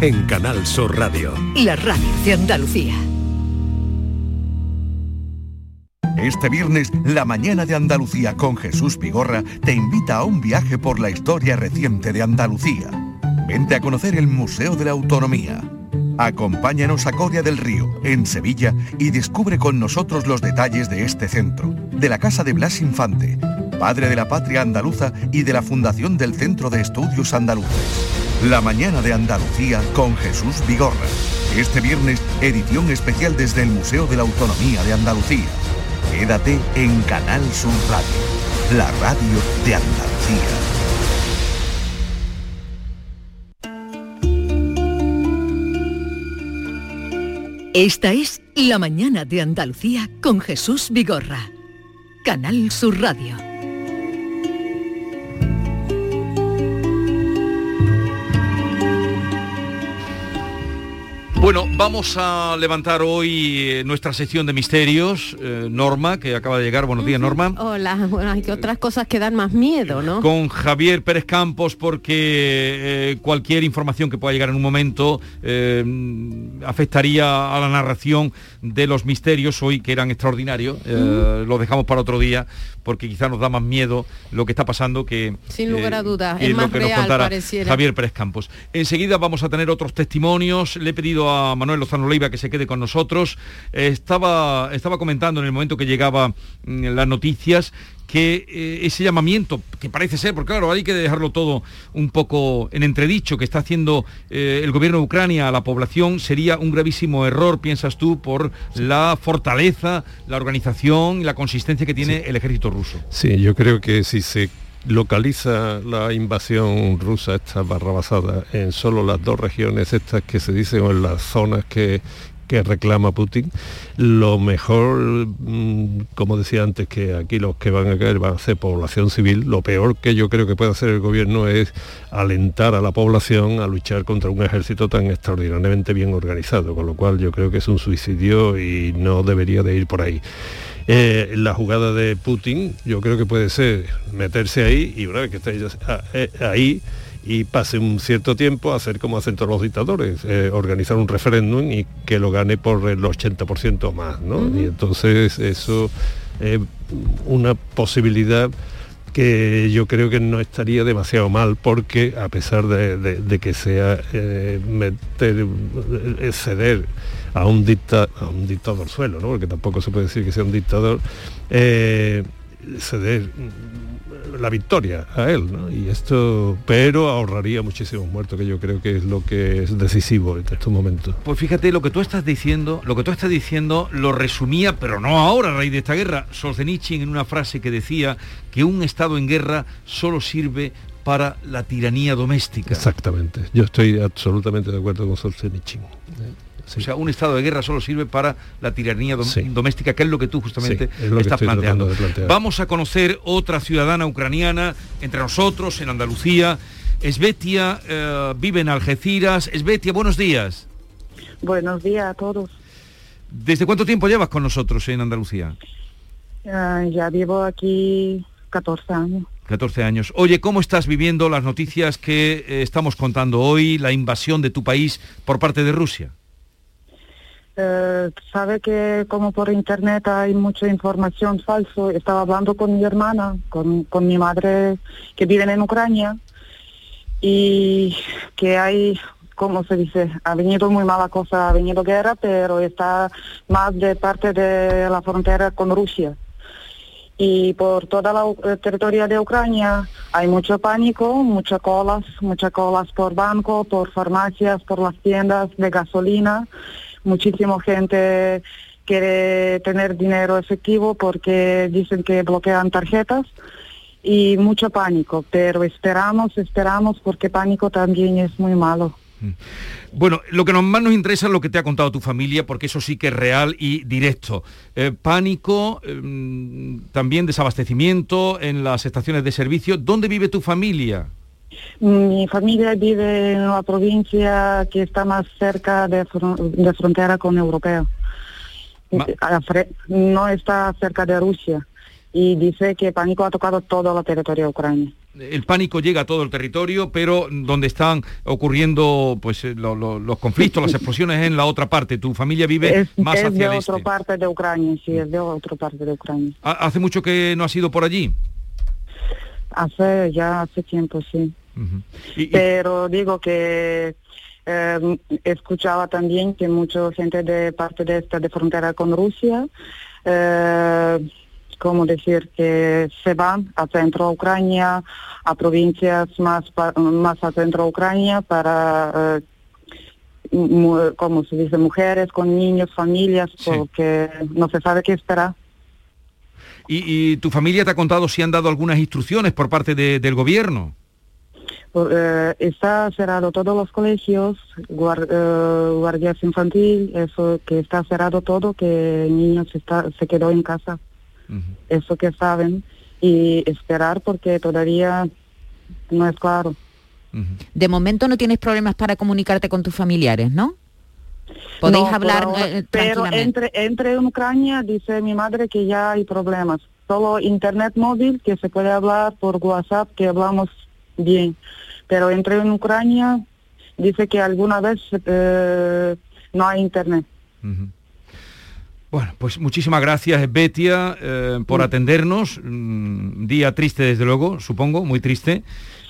en Canal Sur Radio. La radio de Andalucía. Este viernes, la mañana de Andalucía con Jesús Vigorra te invita a un viaje por la historia reciente de Andalucía. Vente a conocer el Museo de la Autonomía. Acompáñanos a Coria del Río, en Sevilla, y descubre con nosotros los detalles de este centro, de la Casa de Blas Infante, padre de la patria andaluza y de la fundación del Centro de Estudios Andaluces. La mañana de Andalucía con Jesús Vigorra. Este viernes, edición especial desde el Museo de la Autonomía de Andalucía. Quédate en Canal Sur Radio, la radio de Andalucía. Esta es La mañana de Andalucía con Jesús Vigorra. Canal Sur Radio. Bueno, vamos a levantar hoy eh, nuestra sección de misterios. Eh, Norma, que acaba de llegar. Buenos días, Norma. Hola, bueno, hay que otras cosas que dan más miedo, ¿no? Con Javier Pérez Campos, porque eh, cualquier información que pueda llegar en un momento afectaría a la narración de los misterios hoy, que eran extraordinarios. Lo dejamos para otro día, porque quizá nos da más miedo lo que está pasando que... Sin lugar a dudas, es más real, pareciera. Javier Pérez Campos. Enseguida vamos a tener otros testimonios. Le he pedido a Manuel Lozano Leiva que se quede con nosotros. estaba, estaba comentando en el momento que llegaba mm, las noticias que eh, ese llamamiento, que parece ser, porque claro, hay que dejarlo todo un poco en entredicho, que está haciendo eh, el gobierno de Ucrania a la población, sería un gravísimo error, piensas tú, por la fortaleza, la organización y la consistencia que tiene el ejército ruso. Sí, yo creo que si se localiza la invasión rusa esta barrabasada en solo las dos regiones estas que se dicen o en las zonas que, reclama Putin, lo mejor, mm, como decía antes, que aquí los que van a caer van a ser población civil, lo peor que yo creo que puede hacer el gobierno es alentar a la población a luchar contra un ejército tan extraordinariamente bien organizado, con lo cual yo creo que es un suicidio y no debería de ir por ahí. Eh, la jugada de Putin yo creo que puede ser meterse ahí y una vez que esté ah, eh, ahí y pase un cierto tiempo a hacer como hacen todos los dictadores, eh, organizar un referéndum y que lo gane por el 80% más, ¿no? Y entonces eso es una posibilidad que yo creo que no estaría demasiado mal porque a pesar de, que sea meter, ceder a un, dicta, a un dictador suelo, ¿no? porque tampoco se puede decir que sea un dictador, eh, ceder la victoria a él, ¿no? Y esto, pero ahorraría muchísimos muertos, que yo creo que es lo que es decisivo en estos momentos. Pues fíjate, lo que tú estás diciendo, lo que tú estás diciendo lo resumía, pero no ahora, a raíz de esta guerra, Solzhenitsyn en una frase que decía que un Estado en guerra solo sirve para la tiranía doméstica. Exactamente, yo estoy absolutamente de acuerdo con Solzhenitsyn. O sea, un estado de guerra solo sirve para la tiranía doméstica, que es lo que tú justamente estás planteando. Vamos a conocer otra ciudadana ucraniana entre nosotros, en Andalucía. Esbetia eh, vive en Algeciras. Esbetia, buenos días. Buenos días a todos. ¿Desde cuánto tiempo llevas con nosotros en Andalucía? Eh, ya vivo aquí 14 años. 14 años. Oye, ¿cómo estás viviendo las noticias que eh, estamos contando hoy, la invasión de tu país por parte de Rusia? Eh, sabe que como por internet hay mucha información falsa. Estaba hablando con mi hermana, con, con mi madre que viven en Ucrania y que hay, como se dice, ha venido muy mala cosa, ha venido guerra, pero está más de parte de la frontera con Rusia. Y por toda la eh, territorio de Ucrania hay mucho pánico, muchas colas, muchas colas por banco, por farmacias, por las tiendas de gasolina muchísima gente quiere tener dinero efectivo porque dicen que bloquean tarjetas y mucho pánico, pero esperamos, esperamos porque pánico también es muy malo. Mm. Bueno, lo que más nos interesa es lo que te ha contado tu familia, porque eso sí que es real y directo. Eh, pánico, em, también desabastecimiento en las estaciones de servicio. ¿Dónde vive tu familia? Mi familia vive en la provincia que está más cerca de, frontera con Europea. No está cerca de Rusia. y dice que el pánico ha tocado todo el territorio de Ucrania. El pánico llega a todo el territorio, pero donde están ocurriendo pues eh, los conflictos, las explosiones en la otra parte. Tu familia vive más hacia de otra parte de Ucrania, sí, es de otra parte de Ucrania. ¿Hace mucho que no has ido por allí? Hace ya hace tiempo, sí. Pero digo que eh, escuchaba también que mucha gente de parte de esta de frontera con Rusia eh, como decir, que se van a centro Ucrania, a provincias más, más a centro Ucrania para, eh, como se dice, mujeres con niños, familias, porque no se sabe qué esperar. ¿Y, tu familia te ha contado si han dado algunas instrucciones por parte del gobierno? Eh, está cerrado todos los colegios, eh, guardias infantil, eso que está cerrado todo, que niños está, se quedó en casa eso que saben, y esperar porque todavía no es claro. De momento no tienes problemas para comunicarte con tus familiares, ¿no? Podéis hablar eh, Pero entre, entre en Ucrania dice mi madre que ya hay problemas. Solo internet móvil que se puede hablar por WhatsApp que hablamos bien. Pero entre en Ucrania dice que alguna vez eh, no hay internet. Bueno, pues muchísimas gracias, Betia, eh, por atendernos. Mm, día triste, desde luego, supongo, muy triste.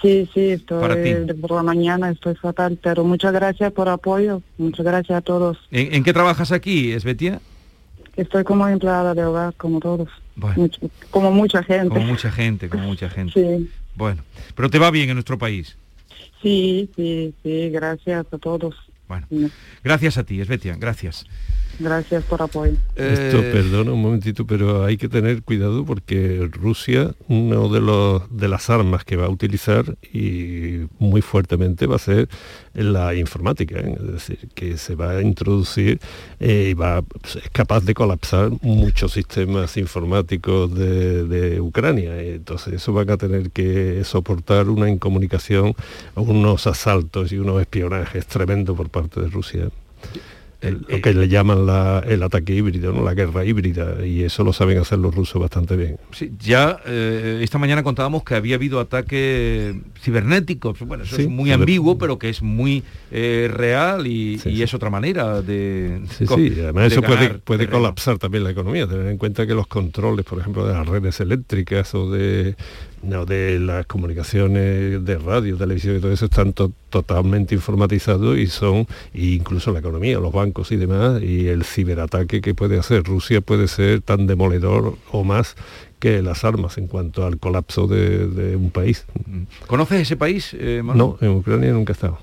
Sí, sí, estoy Para ti. por la mañana, estoy fatal, pero muchas gracias por apoyo, muchas gracias a todos. ¿En, qué trabajas aquí, Esbetia? Estoy como empleada de hogar, como todos. como mucha gente. Como mucha gente, como mucha gente. Sí. Bueno, pero te va bien en nuestro país. Sí, sí, sí, gracias a todos. Bueno, gracias a ti, Esbetia, gracias. Gracias por apoyo. Esto, eh, perdona un momentito, pero hay que tener cuidado porque Rusia, uno de los de las armas que va a utilizar y muy fuertemente va a ser la informática, ¿eh? es decir, que se va a introducir eh, y va es capaz de colapsar muchos sistemas informáticos de, de Ucrania. Entonces eso van a tener que soportar una incomunicación, unos asaltos y unos espionajes tremendos por parte de Rusia lo que le llaman el ataque híbrido, ¿no? la guerra híbrida, y eso lo saben hacer los rusos bastante bien. Sí, ya eh, esta mañana contábamos que había habido ataques cibernéticos, bueno, eso es muy ambiguo, pero que es muy eh, real y, es otra manera de... Sí, sí, además eso puede, puede colapsar también la economía, tener en cuenta que los controles, por ejemplo, de las redes eléctricas o de no, de las comunicaciones de radio, televisión y todo eso están totalmente informatizados y son, incluso la economía, los bancos y demás, y el ciberataque que puede hacer Rusia puede ser tan demoledor o más que las armas en cuanto al colapso de, un país. ¿Conoces ese país? Eh, no, en Ucrania nunca he estado.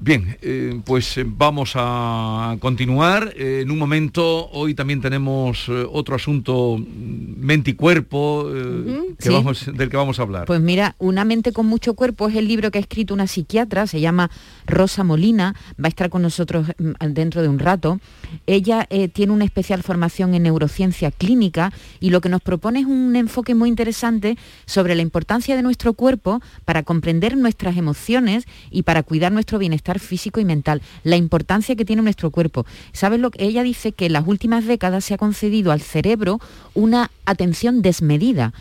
Bien, eh, pues eh, vamos a continuar. Eh, en un momento, hoy también tenemos otro asunto, mm, mente y cuerpo, que vamos, del que vamos a hablar. Pues mira, Una mente con mucho cuerpo es el libro que ha escrito una psiquiatra, se llama Rosa Molina, va a estar con nosotros mm, dentro de un rato. Ella tiene una especial formación en neurociencia clínica y lo que nos propone es un enfoque muy interesante sobre la importancia de nuestro cuerpo para comprender nuestras emociones y para cuidar nuestro bienestar físico y mental, la importancia que tiene nuestro cuerpo. ¿Sabes lo que ella dice? Que en las últimas décadas se ha concedido al cerebro una atención desmedida,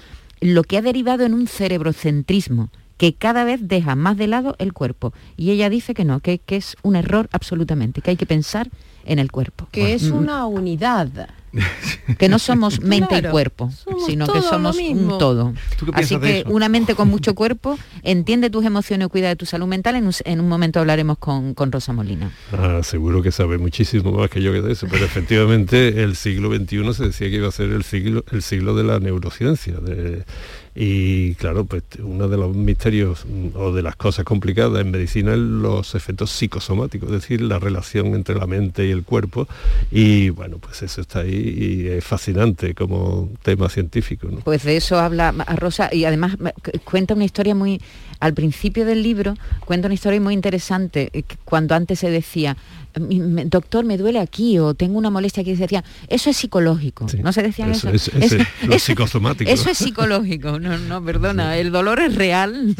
lo que ha derivado en un cerebrocentrismo que cada vez deja más de lado el cuerpo. Y ella dice que no, que, es un error absolutamente, que hay que pensar en el cuerpo. Que es una unidad. que no somos mente y cuerpo, sino que somos un todo. Así que una mente con mucho cuerpo entiende tus emociones y cuida de tu salud mental. En un, momento hablaremos con, Rosa Molina. Ah, seguro que sabe muchísimo más que yo que de eso, pero efectivamente el siglo XXI se decía que iba a ser el siglo, el siglo de la neurociencia. De, y claro, pues uno de los misterios mm, o de las cosas complicadas en medicina es los efectos psicosomáticos, es decir, la relación entre la mente y el cuerpo. Y bueno, pues eso está ahí y es fascinante como tema científico. Pues de eso habla Rosa y además cuenta una historia muy al principio del libro cuenta una historia muy interesante, eh, cuando antes se decía, doctor, me duele aquí o tengo una molestia aquí, se decía, eso es psicológico, ¿no se decían eso? eso? Es, psicosomático. Eso es psicológico, no, no, perdona, el dolor es real,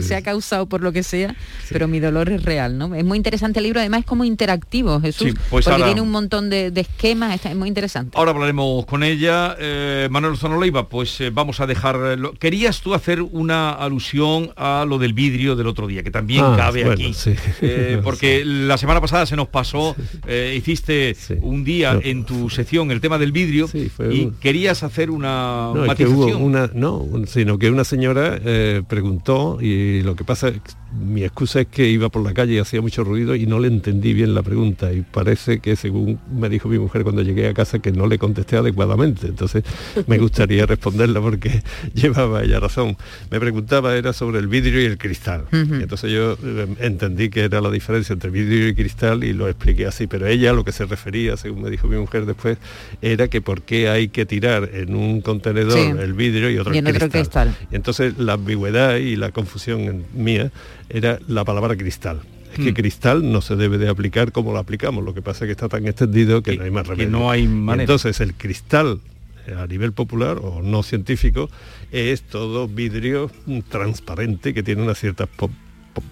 se ha causado por lo que sea, pero mi dolor es real, ¿no? Es muy interesante el libro, además es como interactivo, Jesús, pues porque tiene un montón de, esquemas, es muy interesante. Ahora hablaremos con ella. Eh, Manuel Leiva, pues eh, vamos a dejar... Querías tú hacer una alusión a lo del vidrio del otro día, que también ah, cabe aquí. porque la semana pasada se nos pasó, hiciste un día en tu sección el tema del vidrio y querías hacer una no, matización. una, no, sino que una señora preguntó y lo que pasa mi excusa es que iba por la calle y hacía mucho ruido y no le entendí bien la pregunta y parece que según me dijo mi mujer cuando llegué a casa que no le contesté adecuadamente. Entonces me gustaría responderla porque llevaba ella razón. Me preguntaba era sobre el vidrio y el cristal. Entonces yo eh, entendí que era la diferencia entre vidrio y cristal y lo expliqué así, pero ella lo que se refería, según me dijo mi mujer después, era que por qué hay que tirar en un contenedor el vidrio y otro, el cristal. cristal. Y entonces la ambigüedad y la confusión mía era la palabra cristal. Es que hmm. cristal no se debe de aplicar como lo aplicamos, lo que pasa es que está tan extendido que, no hay más remedio. no hay Entonces el cristal eh, a nivel popular o no científico es todo vidrio transparente que tiene unas ciertas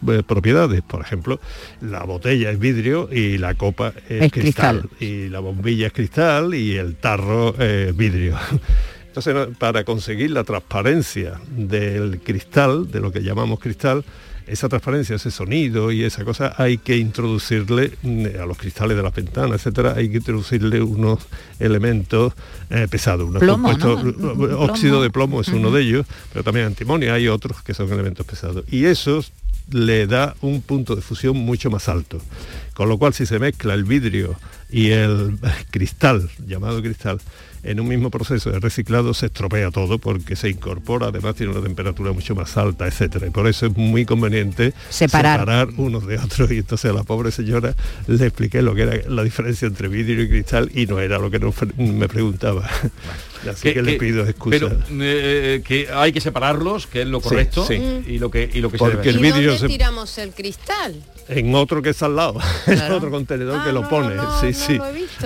eh, propiedades. Por ejemplo, la botella es vidrio y la copa es, cristal, y la bombilla es cristal y el tarro es vidrio. Entonces, para conseguir la transparencia del cristal, de lo que llamamos cristal, esa transparencia, ese sonido y esa cosa, hay que introducirle mm, a los cristales de las ventanas, etcétera, hay que introducirle unos elementos eh, pesados. Unos óxido de plomo es uno de ellos, pero también antimonio, hay otros que son elementos pesados. Y eso le da un punto de fusión mucho más alto. Con lo cual, si se mezcla el vidrio y el cristal, llamado cristal, en un mismo proceso de reciclado se estropea todo porque se incorpora, además tiene una temperatura mucho más alta, etcétera. Y por eso es muy conveniente separar, unos de otros. Y entonces a la pobre señora le expliqué lo que era la diferencia entre vidrio y cristal y no era lo que me preguntaba. Así que, le pido excusa. Pero eh, que hay que separarlos, que es lo correcto, y lo que y lo que Porque el vidrio se... tiramos el cristal? en otro que está al lado, en otro contenedor que ah, lo pone. sí, sí.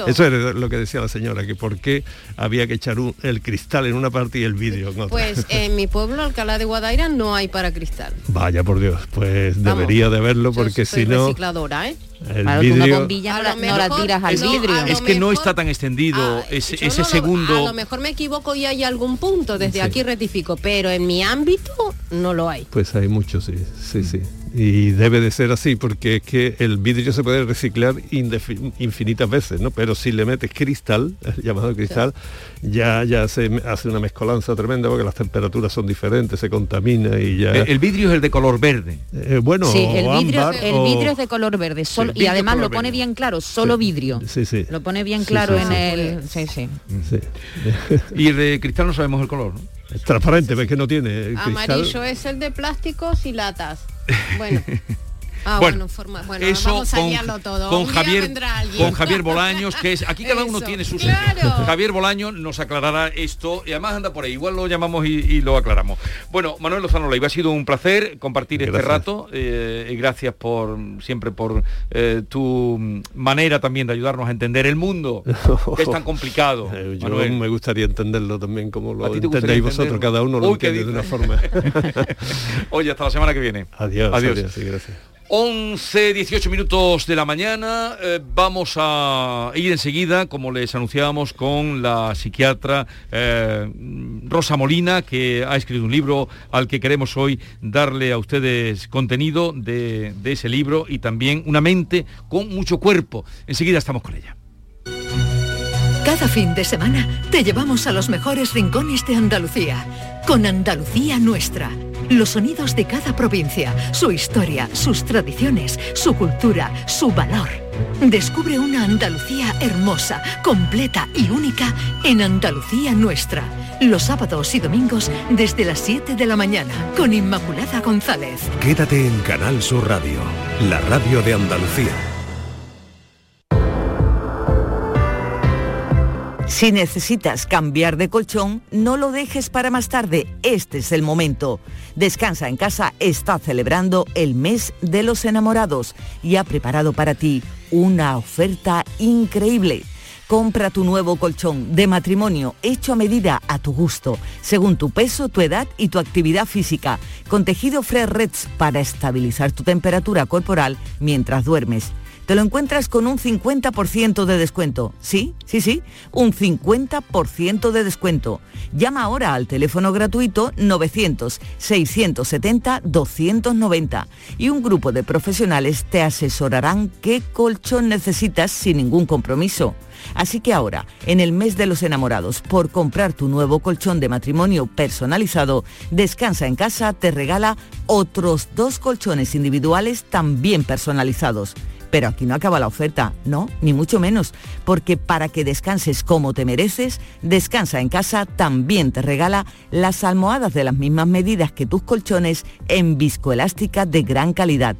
Eso es lo que decía la señora, que por qué había que echar el cristal en una parte y el vidrio en otra. Pues en mi pueblo, Alcalá de Guadaira, no hay para cristal. Vaya por Dios, pues debería de verlo porque si no. recicladora, ¿eh? El vidrio... bombilla no, la, tiras al vidrio. es que no está tan extendido ah, ese, ese segundo. A lo mejor me equivoco y hay algún punto, desde aquí rectifico, pero en mi ámbito no lo hay. Pues hay muchos, sí, sí, sí y debe de ser así porque es que el vidrio se puede reciclar infinitas veces, ¿no? Pero si le metes cristal, llamado cristal, ya, ya se hace una mezcolanza tremenda porque las temperaturas son diferentes, se contamina y ya... El, vidrio es el de color verde. Eh, bueno, sí, el, vidrio, el vidrio es de color verde, solo, y además lo pone bien claro, solo vidrio. Sí, sí. Lo pone bien claro en el... Sí, sí. y de cristal no sabemos el color, ¿no? Es transparente, ves que no tiene. Amarillo es el de plásticos y latas. Bueno. Ah, bueno, eso con, Javier, con Javier Bolaños, que es aquí cada uno tiene su Javier Bolaños nos aclarará esto y además anda por ahí, igual lo llamamos y, lo aclaramos. Bueno, Manuel Lozano Leiva, ha sido un placer compartir este rato eh, y gracias por siempre por eh, tu manera también de ayudarnos a entender el mundo, que es tan complicado. Eh, yo me gustaría entenderlo también como lo entendéis vosotros, cada uno lo entiende de una forma. Oye, hasta la semana que viene. Adiós. Adiós. adiós gracias. 11, 18 minutos de la mañana. Eh, vamos a ir enseguida, como les anunciábamos, con la psiquiatra eh, Rosa Molina, que ha escrito un libro al que queremos hoy darle a ustedes contenido de, de ese libro y también una mente con mucho cuerpo. Enseguida estamos con ella. Cada fin de semana te llevamos a los mejores rincones de Andalucía, con Andalucía Nuestra los sonidos de cada provincia, su historia, sus tradiciones, su cultura, su valor. Descubre una Andalucía hermosa, completa y única en Andalucía Nuestra. Los sábados y domingos desde las 7 de la mañana con Inmaculada González. Quédate en Canal Sur Radio, la radio de Andalucía. Si necesitas cambiar de colchón, no lo dejes para más tarde. Este es el momento. Descansa en casa está celebrando el mes de los enamorados y ha preparado para ti una oferta increíble. Compra tu nuevo colchón de matrimonio hecho a medida a tu gusto, según tu peso, tu edad y tu actividad física, con tejido Fresh Reds para estabilizar tu temperatura corporal mientras duermes te lo encuentras con un 50% de descuento. Sí, sí, sí, un 50% de descuento. Llama ahora al teléfono gratuito 900-670-290 y un grupo de profesionales te asesorarán qué colchón necesitas sin ningún compromiso. Así que ahora, en el mes de los enamorados, por comprar tu nuevo colchón de matrimonio personalizado, Descansa en casa te regala otros dos colchones individuales también personalizados. Pero aquí no acaba la oferta, no, ni mucho menos, porque para que descanses como te mereces, Descansa en casa también te regala las almohadas de las mismas medidas que tus colchones en viscoelástica de gran calidad.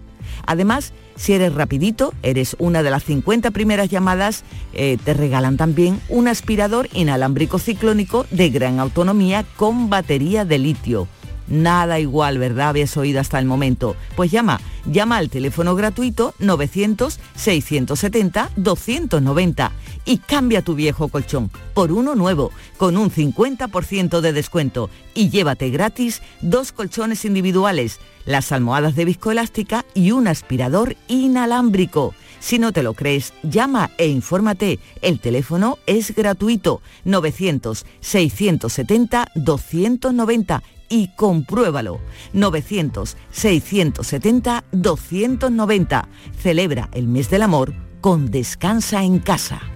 Además, si eres rapidito, eres una de las 50 primeras llamadas, eh, te regalan también un aspirador inalámbrico ciclónico de gran autonomía con batería de litio Nada igual, ¿verdad? Habías oído hasta el momento. Pues llama, llama al teléfono gratuito 900-670-290 y cambia tu viejo colchón por uno nuevo con un 50% de descuento y llévate gratis dos colchones individuales, las almohadas de viscoelástica y un aspirador inalámbrico. Si no te lo crees, llama e infórmate. El teléfono es gratuito 900-670-290 y compruébalo. 900-670-290. Celebra el mes del amor con Descansa en casa.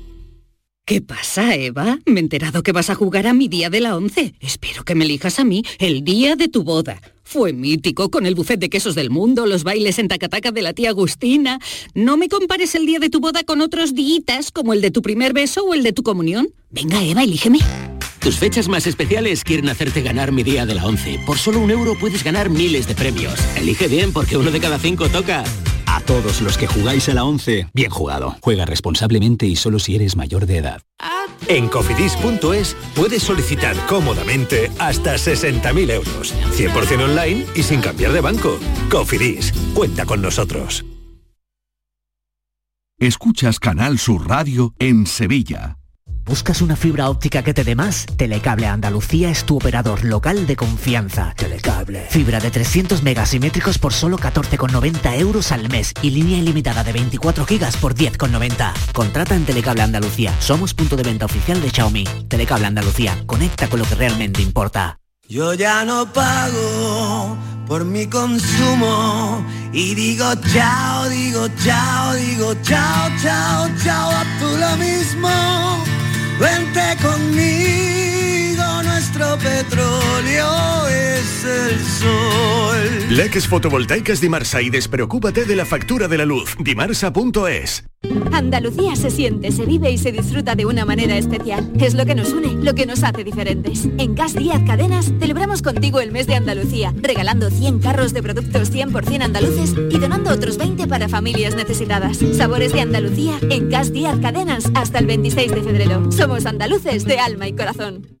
¿Qué pasa, Eva? Me he enterado que vas a jugar a mi día de la once. Espero que me elijas a mí el día de tu boda. Fue mítico con el buffet de quesos del mundo, los bailes en tacataca de la tía Agustina. No me compares el día de tu boda con otros días como el de tu primer beso o el de tu comunión. Venga, Eva, elígeme. Tus fechas más especiales quieren hacerte ganar mi día de la 11. Por solo un euro puedes ganar miles de premios. Elige bien porque uno de cada cinco toca. A todos los que jugáis a la 11, bien jugado. Juega responsablemente y solo si eres mayor de edad. En cofidis.es puedes solicitar cómodamente hasta 60.000 euros. 100% online y sin cambiar de banco. Cofidis, cuenta con nosotros. Escuchas Canal Sur Radio en Sevilla. ¿Buscas una fibra óptica que te dé más? Telecable Andalucía es tu operador local de confianza. Telecable. Fibra de 300 megasimétricos por solo 14,90 euros al mes y línea ilimitada de 24 gigas por 10,90. Contrata en Telecable Andalucía. Somos punto de venta oficial de Xiaomi. Telecable Andalucía. Conecta con lo que realmente importa. Yo ya no pago por mi consumo y digo chao, digo chao, digo chao, chao, chao, a tú lo mismo. Vente conmigo, nuestro petróleo es el sol. Leques fotovoltaicas Dimarsa y despreocúpate de la factura de la luz. Dimarsa.es Andalucía se siente, se vive y se disfruta de una manera especial. Es lo que nos une, lo que nos hace diferentes. En Gas Díaz Cadenas celebramos contigo el mes de Andalucía, regalando 100 carros de productos 100% andaluces y donando otros 20 para familias necesitadas. Sabores de Andalucía en Gas Díaz Cadenas hasta el 26 de febrero. Somos andaluces de alma y corazón.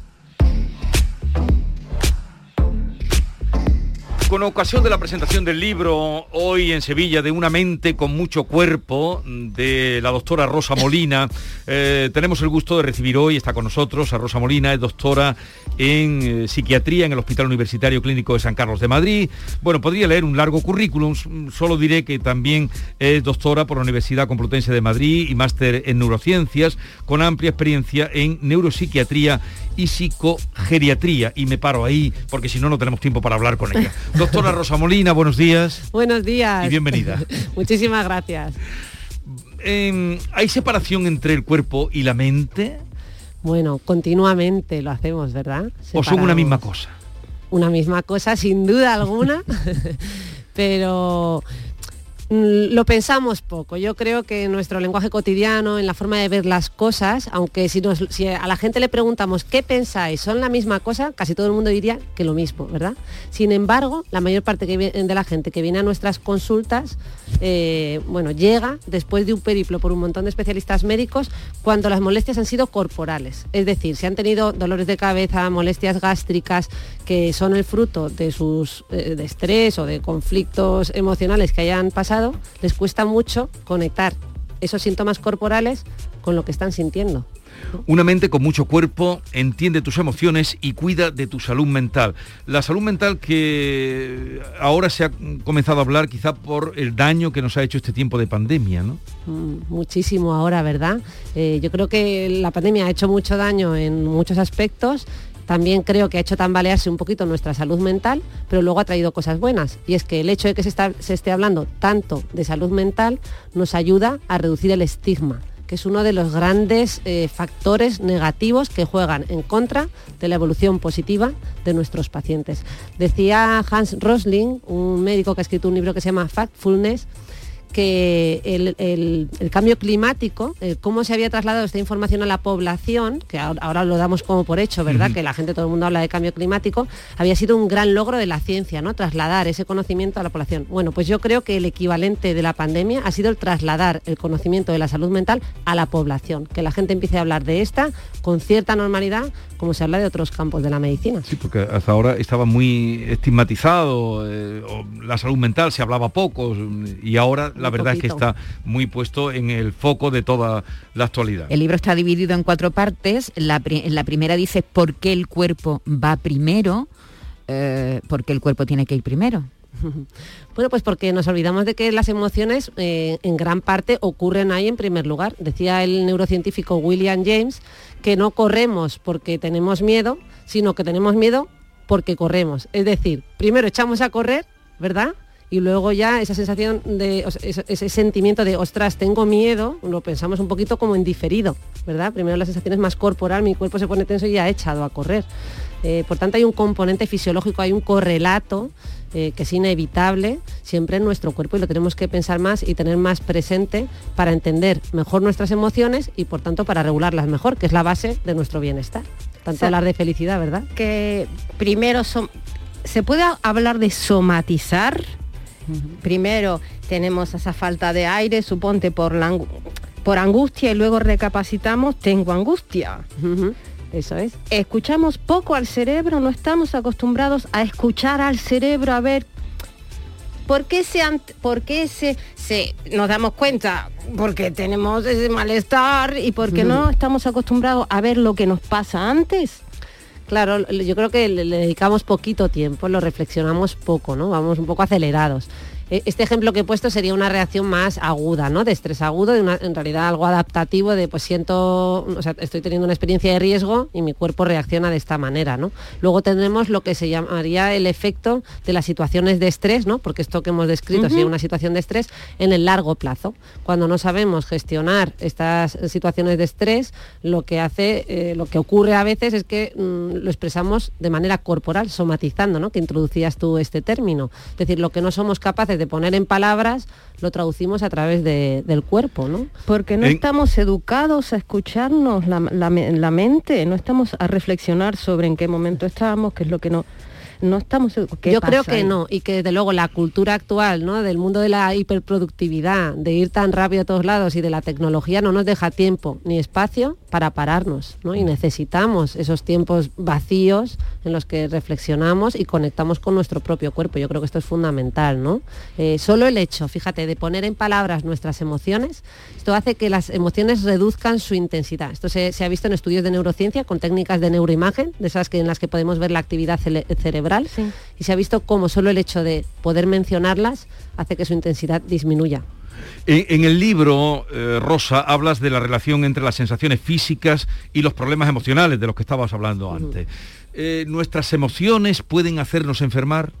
Con ocasión de la presentación del libro hoy en Sevilla de Una mente con mucho cuerpo de la doctora Rosa Molina, eh, tenemos el gusto de recibir hoy, está con nosotros a Rosa Molina, es doctora en eh, psiquiatría en el Hospital Universitario Clínico de San Carlos de Madrid. Bueno, podría leer un largo currículum, solo diré que también es doctora por la Universidad Complutense de Madrid y máster en neurociencias, con amplia experiencia en neuropsiquiatría y psicogeriatría. Y me paro ahí, porque si no, no tenemos tiempo para hablar con ella. Doctora Rosa Molina, buenos días. Buenos días. Y bienvenida. Muchísimas gracias. Em, ¿Hay separación entre el cuerpo y la mente? Bueno, continuamente lo hacemos, ¿verdad? ¿O son una misma cosa? Una misma cosa, sin duda alguna, pero lo pensamos poco. Yo creo que en nuestro lenguaje cotidiano, en la forma de ver las cosas, aunque si, a la gente le preguntamos qué pensáis, son la misma cosa, casi todo el mundo diría que lo mismo, ¿verdad? Sin embargo, la mayor parte de la gente que viene a nuestras consultas, eh, bueno, llega después de un periplo por un montón de especialistas médicos cuando las molestias han sido corporales. Es decir, si han tenido dolores de cabeza, molestias gástricas, que son el fruto de sus eh, de estrés o de conflictos emocionales que hayan pasado, les cuesta mucho conectar esos síntomas corporales con lo que están sintiendo. Una mente con mucho cuerpo entiende tus emociones y cuida de tu salud mental. La salud mental que ahora se ha comenzado a hablar quizá por el daño que nos ha hecho este tiempo de pandemia, ¿no? Mm, muchísimo ahora, ¿verdad? Eh, yo creo que la pandemia ha hecho mucho daño en muchos aspectos también creo que ha hecho tambalearse un poquito nuestra salud mental, pero luego ha traído cosas buenas. Y es que el hecho de que se, esté hablando tanto de salud mental nos ayuda a reducir el estigma que es uno de los grandes eh, factores negativos que juegan en contra de la evolución positiva de nuestros pacientes. Decía Hans Rosling, un médico que ha escrito un libro que se llama Factfulness, que el, cambio climático, eh, cómo se había trasladado esta información a la población, que ahora, lo damos como por hecho, ¿verdad? Que la gente, todo el mundo habla de cambio climático, había sido un gran logro de la ciencia, ¿no? Trasladar ese conocimiento a la población. Bueno, pues yo creo que el equivalente de la pandemia ha sido el trasladar el conocimiento de la salud mental a la población, que la gente empiece a hablar de esta con cierta normalidad, como se habla de otros campos de la medicina. Sí, porque hasta ahora estaba muy estigmatizado, eh, la salud mental se hablaba poco y ahora la verdad es que está muy puesto en el foco de toda la actualidad. El libro está dividido en cuatro partes. La, la primera dice por qué el cuerpo va primero, eh, por qué el cuerpo tiene que ir primero. Bueno, pues porque nos olvidamos de que las emociones eh, en gran parte ocurren ahí en primer lugar. Decía el neurocientífico William James que no corremos porque tenemos miedo, sino que tenemos miedo porque corremos. Es decir, primero echamos a correr, ¿verdad? Y luego ya esa sensación de ese, sentimiento de ostras tengo miedo lo pensamos un poquito como en diferido verdad primero la sensación es más corporal mi cuerpo se pone tenso y ya ha echado a correr eh, por tanto hay un componente fisiológico hay un correlato eh, que es inevitable siempre en nuestro cuerpo y lo tenemos que pensar más y tener más presente para entender mejor nuestras emociones y por tanto para regularlas mejor, que es la base de nuestro bienestar. Tanto hablar de felicidad, ¿verdad? Que primero se puede hablar de somatizar Primero tenemos esa falta de aire, suponte por, la, por angustia y luego recapacitamos, tengo angustia. Eso es. Escuchamos poco al cerebro, no estamos acostumbrados a escuchar al cerebro, a ver ¿Por qué, se, por qué se, se, nos damos cuenta? Porque tenemos ese malestar y porque no estamos acostumbrados a ver lo que nos pasa antes. Claro, yo creo que le dedicamos poquito tiempo, lo reflexionamos poco, ¿no? Vamos un poco acelerados. E, este ejemplo que he puesto sería una reacción más aguda, ¿no? De estrés agudo, de una, en realidad algo adaptativo de pues siento, o sea, estoy teniendo una experiencia de riesgo y mi cuerpo reacciona de esta manera, ¿no? Luego tendremos lo que se llamaría el efecto de las situaciones de estrés, ¿no? Porque esto que hemos descrito sería una situación de estrés en el largo plazo. Cuando no sabemos gestionar estas situaciones de estrés, lo que hace, eh, lo que ocurre a veces es que mm, lo expresamos de manera corporal, somatizando, ¿no? Que introducías tú este término. Es decir, lo que no somos capaces de poner en palabras, lo traducimos a través del cuerpo, ¿no? Porque no estamos educados a escucharnos la, mente, no estamos a reflexionar sobre en qué momento estamos, qué es lo que no... no estamos ¿qué Yo creo que ahí? no, y que desde luego la cultura actual, ¿no? Del mundo de la hiperproductividad, de ir tan rápido a todos lados y de la tecnología no nos deja tiempo ni espacio para pararnos, ¿no? Y necesitamos esos tiempos vacíos en los que reflexionamos y conectamos con nuestro propio cuerpo. Yo creo que esto es fundamental, ¿no? Eh, solo el hecho, fíjate, de poner en palabras nuestras emociones, esto hace que las emociones reduzcan su intensidad. Esto se, se ha visto en estudios de neurociencia con técnicas de neuroimagen, de esas que, en las que podemos ver la actividad cerebral, y se ha visto cómo solo el hecho de poder mencionarlas hace que su intensidad disminuya. En, en el libro, eh, Rosa, hablas de la relación entre las sensaciones físicas y los problemas emocionales de los que estabas hablando antes. Eh, ¿Nuestras emociones pueden hacernos enfermar?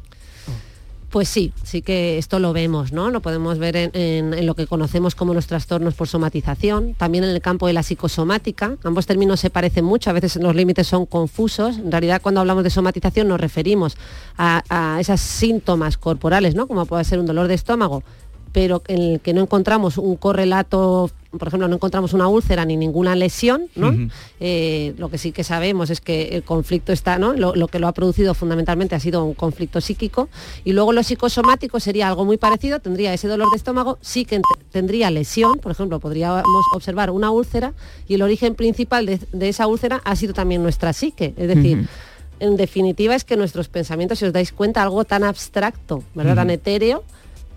Pues sí, sí que esto lo vemos, ¿no? Lo podemos ver en, lo que conocemos como los trastornos por somatización, también en el campo de la psicosomática. Ambos términos se parecen mucho, a veces los límites son confusos. En realidad, cuando hablamos de somatización nos referimos a, a esos síntomas corporales, ¿no? Como puede ser un dolor de estómago, pero en el que no encontramos un correlato, por ejemplo, no encontramos una úlcera ni ninguna lesión, ¿no? Eh, lo que sí que sabemos es que el conflicto está, ¿no? Lo, lo que lo ha producido fundamentalmente ha sido un conflicto psíquico. Y luego lo psicosomático sería algo muy parecido, tendría ese dolor de estómago, sí que tendría lesión, por ejemplo, podríamos observar una úlcera y el origen principal de, de esa úlcera ha sido también nuestra psique. Es decir, en definitiva es que nuestros pensamientos, si os dais cuenta, algo tan abstracto, ¿verdad? Tan etéreo,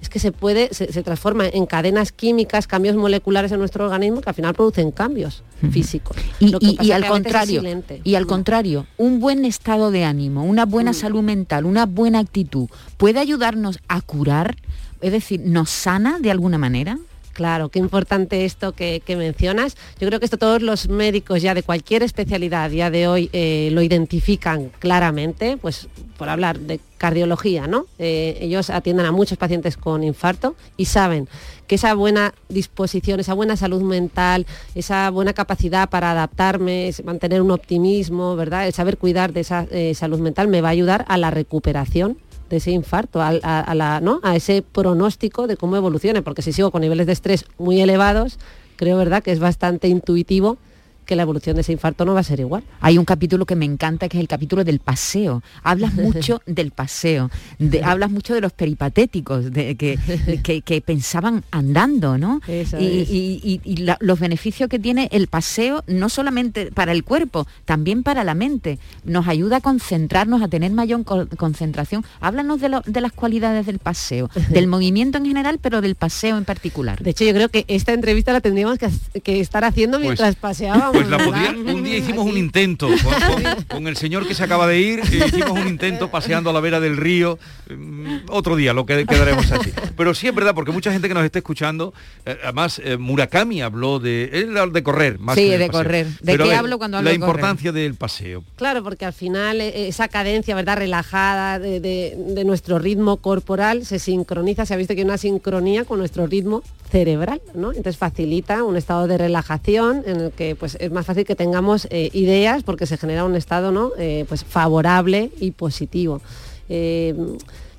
es que se puede, se, se transforma en cadenas químicas, cambios moleculares en nuestro organismo que al final producen cambios físicos. Y, Lo que y- pasa y que al contrario, y al contrario, un buen estado de ánimo, una buena salud mental, una buena actitud, puede ayudarnos a curar, es decir, nos sana de alguna manera. Claro, qué importante esto que, mencionas. Yo creo que esto todos los médicos ya de cualquier especialidad a día de hoy eh, lo identifican claramente, pues por hablar de cardiología, ¿no? Eh, ellos atienden a muchos pacientes con infarto y saben que esa buena disposición, esa buena salud mental, esa buena capacidad para adaptarme, mantener un optimismo, ¿verdad? El saber cuidar de esa eh, salud mental me va a ayudar a la recuperación de ese infarto, a, a la, ¿no? a ese pronóstico de cómo evolucione, porque si sigo con niveles de estrés muy elevados, creo verdad que es bastante intuitivo que la evolución de ese infarto no va a ser igual. Hay un capítulo que me encanta, que es el capítulo del paseo. Hablas mucho del paseo, de- hablas mucho de los peripatéticos, de que, que, que pensaban andando, ¿no? Eso y es. y- y- y la- los beneficios que tiene el paseo, no solamente para el cuerpo, también para la mente. Nos ayuda a concentrarnos, a tener mayor co- concentración. Háblanos de, lo- de las cualidades del paseo, del movimiento en general, pero del paseo en particular. De hecho, yo creo que esta entrevista la tendríamos que, estar haciendo mientras paseábamos. Pues la podría- un día hicimos un intento con, con- con el señor que se acaba de ir, eh, hicimos un intento paseando a la vera del río. Mm, Otro día lo que quedaremos así. Pero sí es verdad, porque mucha gente que nos está escuchando, eh, además eh, Murakami habló de, él de correr más Sí, que de paseo. correr. ¿De Pero qué ver, hablo cuando hablo La de correr? importancia del paseo. Claro, porque al final esa cadencia, ¿verdad? Relajada de, de- de nuestro ritmo corporal se sincroniza, se ha visto que hay una sincronía con nuestro ritmo cerebral, ¿no? Entonces facilita un estado de relajación en el que pues es más fácil que tengamos eh, ideas porque se genera un estado, ¿no? Eh, pues favorable y positivo. Eh,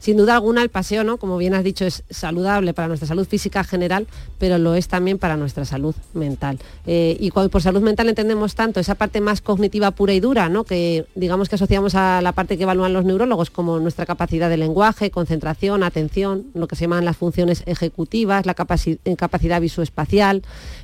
sin duda alguna el paseo, ¿no? Como bien has dicho, es saludable para nuestra salud física general, pero lo es también para nuestra salud mental. Eh, y por salud mental entendemos tanto esa parte más cognitiva pura y dura, ¿no? Que digamos que asociamos a la parte que evalúan los neurólogos como nuestra capacidad de lenguaje, concentración, atención, lo que se llaman las funciones ejecutivas, la eh, capacidad visoespacial,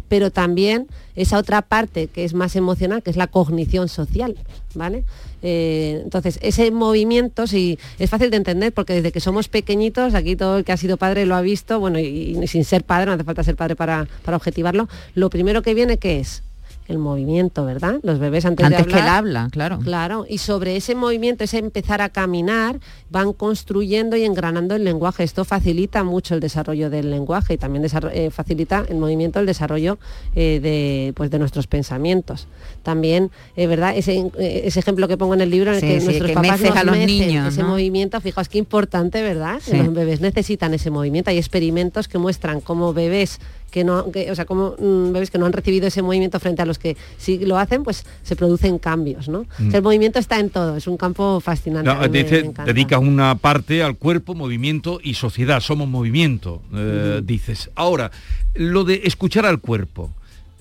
pero también esa otra parte que es más emocional, que es la cognición social, ¿vale? Eh, entonces, ese movimiento sí, es fácil de entender porque desde que somos pequeñitos, aquí todo el que ha sido padre lo ha visto, bueno, y, sin ser padre, no hace falta ser padre para, para objetivarlo, lo primero que viene, ¿qué es? El movimiento, ¿verdad? Los bebés antes, de Antes que el habla, claro. Claro, y sobre ese movimiento, ese empezar a caminar, van construyendo y engranando el lenguaje. Esto facilita mucho el desarrollo del lenguaje y también eh, facilita el movimiento, el desarrollo eh, de, pues, de nuestros pensamientos. También, eh, ¿verdad? Ese, eh, ese ejemplo que pongo en el libro en el Sí, que sí, nuestros que papás nos a los mecen niños, ese ¿no? movimiento, fijaos qué importante, ¿verdad? Sí. Los bebés necesitan ese movimiento. Hay experimentos que muestran cómo bebés que no, que, o sea, como mm, bebés que no han recibido ese movimiento frente a los que sí lo hacen, pues se producen cambios, ¿no? O sea, el movimiento está en todo, es un campo fascinante. No, me- me dedicas una parte al cuerpo, movimiento y sociedad. Somos movimiento, eh, dices. Ahora, lo de escuchar al cuerpo.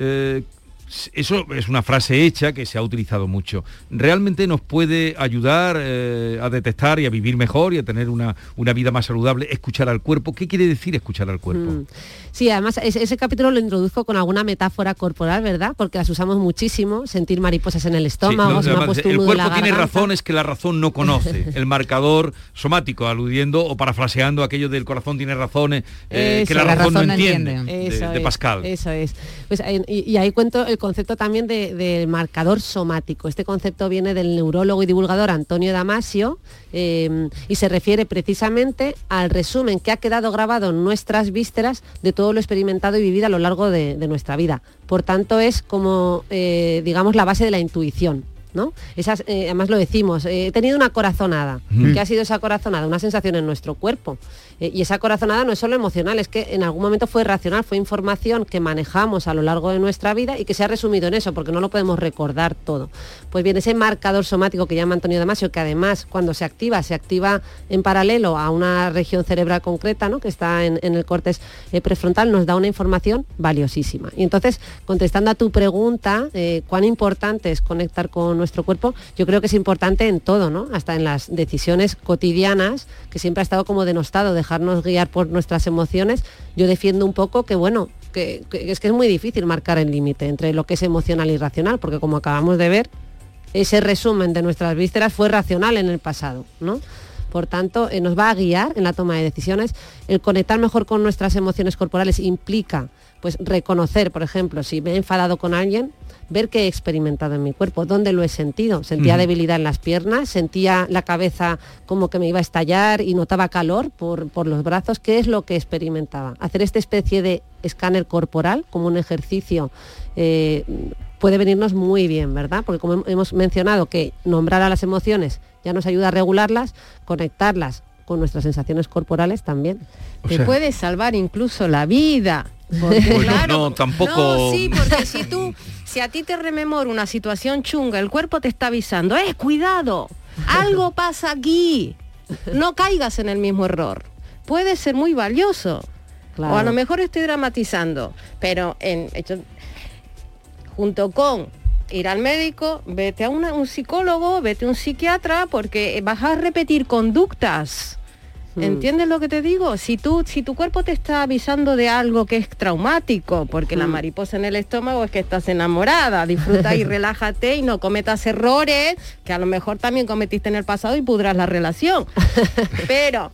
eh, eso es una frase hecha que se ha utilizado mucho. ¿Realmente nos puede ayudar eh, a detectar y a vivir mejor y a tener una, una, vida más saludable? Escuchar al cuerpo. ¿Qué quiere decir escuchar al cuerpo? Mm. Sí, además ese, capítulo lo introduzco con alguna metáfora corporal, ¿verdad? Porque las usamos muchísimo, sentir mariposas en el estómago. el cuerpo tiene razones que la razón no conoce. el marcador somático, aludiendo o parafraseando aquello del corazón tiene razones eh, que la, razón, no entiende, de, Pascal. Eso es. Pues, y, ahí cuento el concepto también de, marcador somático. Este concepto viene del neurólogo y divulgador Antonio Damasio eh, y se refiere precisamente al resumen que ha quedado grabado en nuestras vísceras de todo lo experimentado y vivido a lo largo de, nuestra vida. Por tanto, es como, eh, digamos, la base de la intuición. ¿no? Esas, eh, además lo decimos, eh, he tenido una corazonada. ¿Qué ha sido esa corazonada? Una sensación en nuestro cuerpo. Eh, y esa corazonada no es solo emocional, es que en algún momento fue racional, fue información que manejamos a lo largo de nuestra vida y que se ha resumido en eso, porque no lo podemos recordar todo. Pues bien, ese marcador somático que llama Antonio Damasio, que además cuando se activa, se activa en paralelo a una región cerebral concreta, ¿no? que está en, el córtex prefrontal, nos da una información valiosísima. Y entonces, contestando a tu pregunta, cuán importante es conectar con nuestro cuerpo, yo creo que es importante en todo, ¿no? Hasta en las decisiones cotidianas, que siempre ha estado como denostado dejarnos guiar por nuestras emociones. Yo defiendo un poco que, bueno, que, es que es muy difícil marcar el límite entre lo que es emocional y racional, porque como acabamos de ver, ese resumen de nuestras vísceras fue racional en el pasado, ¿no? Por tanto, eh, nos va a guiar en la toma de decisiones. El conectar mejor con nuestras emociones corporales implica pues reconocer, por ejemplo, si me he enfadado con alguien, ver qué he experimentado en mi cuerpo, dónde lo he sentido. Sentía debilidad en las piernas, sentía la cabeza como que me iba a estallar y notaba calor por, los brazos. ¿Qué es lo que experimentaba? Hacer esta especie de escáner corporal como un ejercicio eh, puede venirnos muy bien, ¿verdad? Porque como hemos mencionado que nombrar a las emociones ya nos ayuda a regularlas, conectarlas con nuestras sensaciones corporales también. Te puede salvar incluso la vida. no, tampoco. sí, porque si tú, si a ti te rememora una situación chunga, el cuerpo te está avisando, ¡eh, cuidado! Algo pasa aquí. No caigas en el mismo error. Puede ser muy valioso. O a lo mejor estoy dramatizando, pero en, junto con ir al médico, vete a un psicólogo, vete a un psiquiatra, porque vas a repetir conductas Mm. ¿Entiendes lo que te digo? Si, tú, si tu cuerpo te está avisando de algo que es traumático, porque la mm. mariposa en el estómago es que estás enamorada, disfruta y relájate y no cometas errores que a lo mejor también cometiste en el pasado y pudras la relación. Pero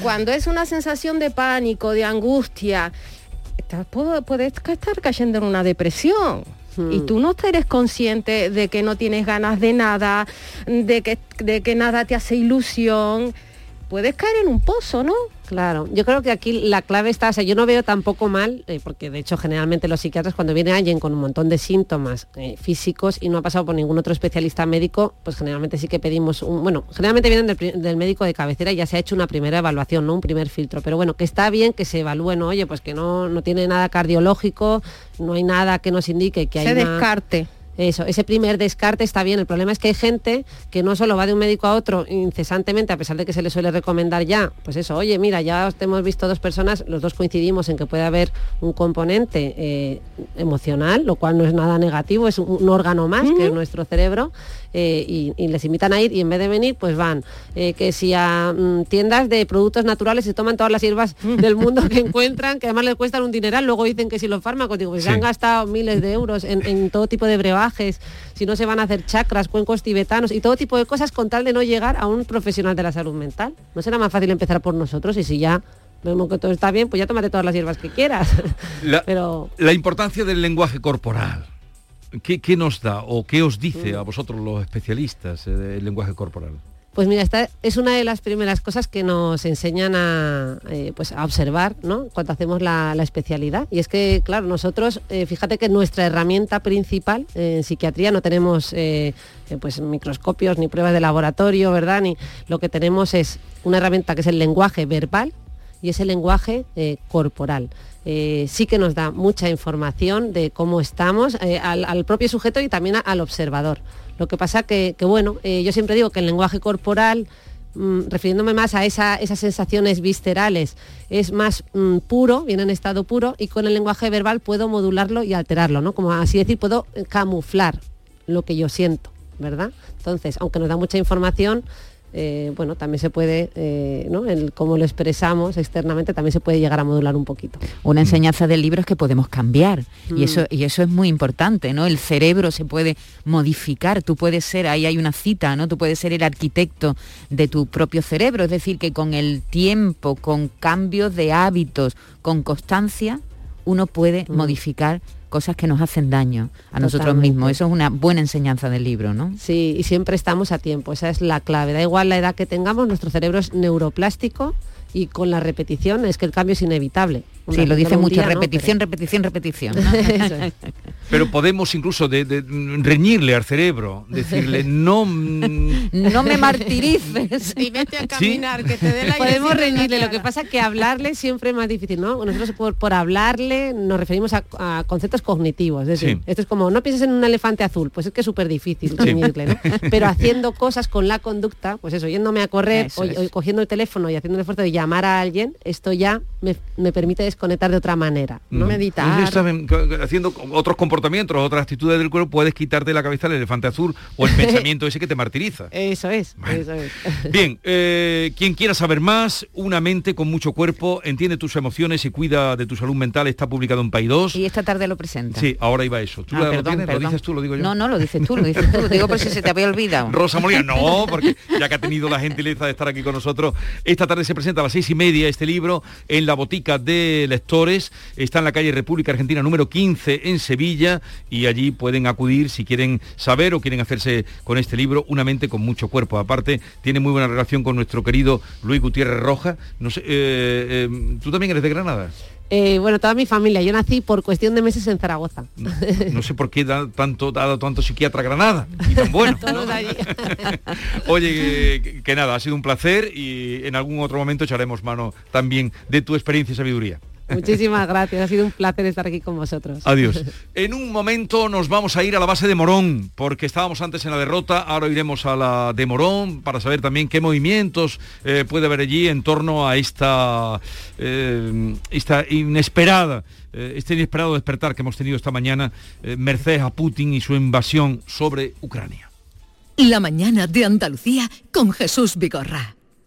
cuando es una sensación de pánico, de angustia, puedes estar cayendo en una depresión. Y mm. tú no eres consciente de que no tienes ganas de nada, de que, de que nada te hace ilusión puedes caer en un pozo, ¿no? Claro, yo creo que aquí la clave está, o sea, yo no veo tampoco mal, eh, porque de hecho generalmente los psiquiatras cuando viene alguien con un montón de síntomas eh, físicos y no ha pasado por ningún otro especialista médico, pues generalmente sí que pedimos un, bueno, generalmente vienen del, médico de cabecera y ya se ha hecho una primera evaluación, ¿no? Un primer filtro, pero bueno, que está bien que se evalúe, ¿no? Oye, pues que no, no tiene nada cardiológico, no hay nada que nos indique que hay Se descarte eso, ese primer descarte está bien. El problema es que hay gente que no solo va de un médico a otro incesantemente, a pesar de que se le suele recomendar ya, pues eso, oye, mira, ya hemos visto dos personas, los dos coincidimos en que puede haber un componente eh, emocional, lo cual no es nada negativo, es un, órgano más que es nuestro cerebro, eh, y, les invitan a ir y en vez de venir, pues van. Eh, que si a mm, tiendas de productos naturales se toman todas las hierbas del mundo que encuentran, que además les cuestan un dineral, luego dicen que si los fármacos, digo, pues se han gastado miles de euros en, todo tipo de brebajes, si no se van a hacer chakras, cuencos tibetanos y todo tipo de cosas con tal de no llegar a un profesional de la salud mental. ¿No será más fácil empezar por nosotros y si ya vemos que todo está bien, pues ya tómate todas las hierbas que quieras. Pero... la importancia del lenguaje corporal. ¿Qué, nos da o qué os dice mm. a vosotros los especialistas del lenguaje corporal? Pues mira, esta es una de las primeras cosas que nos enseñan a, eh, pues a observar ¿no? cuando hacemos la, especialidad. Y es que, claro, nosotros, eh, fíjate que nuestra herramienta principal en psiquiatría no tenemos eh, pues microscopios ni pruebas de laboratorio, ¿verdad? Ni lo que tenemos es una herramienta que es el lenguaje verbal y ese lenguaje corporal. Eh, sí que nos da mucha información de cómo estamos eh, al, propio sujeto y también al observador. Lo que pasa que, que bueno, eh, yo siempre digo que el lenguaje corporal mm, refiriéndome más a esa- esas sensaciones viscerales, es más mm, puro, viene en estado puro, y con el lenguaje verbal puedo modularlo y alterarlo, ¿no? Como así decir, puedo camuflar lo que yo siento, ¿verdad? Entonces, aunque nos da mucha información, eh, bueno, también se puede, eh, ¿no? El cómo lo expresamos externamente también se puede llegar a modular un poquito. Una enseñanza del libro es que podemos cambiar y Mm. eso y eso es muy importante, ¿no? El cerebro se puede modificar, tú puedes ser, ahí hay una cita, ¿no? Tú puedes ser el arquitecto de tu propio cerebro, es decir, que con el tiempo, con cambios de hábitos, con constancia, uno puede Mm. modificar cosas que nos hacen daño a nosotros mismos. Eso es una buena enseñanza del libro, ¿no? Sí, y siempre estamos a tiempo, esa es la clave. Da igual la edad que tengamos, nuestro cerebro es neuroplástico y con la repetición es que el cambio es inevitable. Sí, lo dice mucho, día, ¿no? repetición, repetición, repetición. ¿no? Eso es. Pero podemos incluso de, de- reñirle al cerebro, decirle no... mm, no me martirices. Y vete a caminar, que te dé la Podemos reñirle, lo que pasa es que hablarle siempre es más difícil, ¿no? Nosotros por, por hablarle nos referimos a, a conceptos cognitivos, es decir, Sí. esto es como, no pienses en un elefante azul, pues es que es súper difícil reñirle, ¿no? Pero haciendo cosas con la conducta, pues eso, yéndome a correr Eso o, es. o cogiendo el teléfono y haciendo el esfuerzo de llamar a alguien, esto ya me, me permite desconectar de otra manera, ¿no? Meditar. Saben, haciendo otros comportamientos, otras actitudes del cuerpo, puedes quitarte de la cabeza el elefante azul o el pensamiento ese que te martiriza. Eso es, eso es. Bien, eh, quien quiera saber más, Una mente con mucho cuerpo, entiende tus emociones y cuida de tu salud mental, está publicado en País 2. Y esta tarde lo presenta. Sí, ahora iba eso. ¿Tú Ah, lo, perdón, tienes? ¿Lo dices tú, lo digo yo? No, no, lo dices tú, lo dices tú. Digo por si se te había olvidado. Rosa Molina, no, porque ya que ha tenido la gentileza de estar aquí con nosotros, esta tarde se presenta a las seis y media este libro en la botica de lectores, está en la calle República Argentina número 15 en Sevilla y allí pueden acudir si quieren saber o quieren hacerse con este libro, Una mente con mucho cuerpo. Aparte, tiene muy buena relación con nuestro querido Luis Gutiérrez Roja. No sé, eh, eh, ¿tú también eres de Granada? Eh, bueno, toda mi familia, yo nací por cuestión de meses en Zaragoza. No sé por qué da tanto, ha dado tanto psiquiatra a Granada y tan bueno. Oye, que, que nada, ha sido un placer y en algún otro momento echaremos mano también de tu experiencia y sabiduría. Muchísimas gracias, ha sido un placer estar aquí con vosotros. Adiós. En un momento nos vamos a ir a la base de Morón, porque estábamos antes en la derrota, ahora iremos a la de Morón para saber también qué movimientos eh, puede haber allí en torno a esta, eh, esta inesperada, eh, este inesperado despertar que hemos tenido esta mañana, eh, merced a Putin y su invasión sobre Ucrania. La mañana de Andalucía con Jesús Vigorra.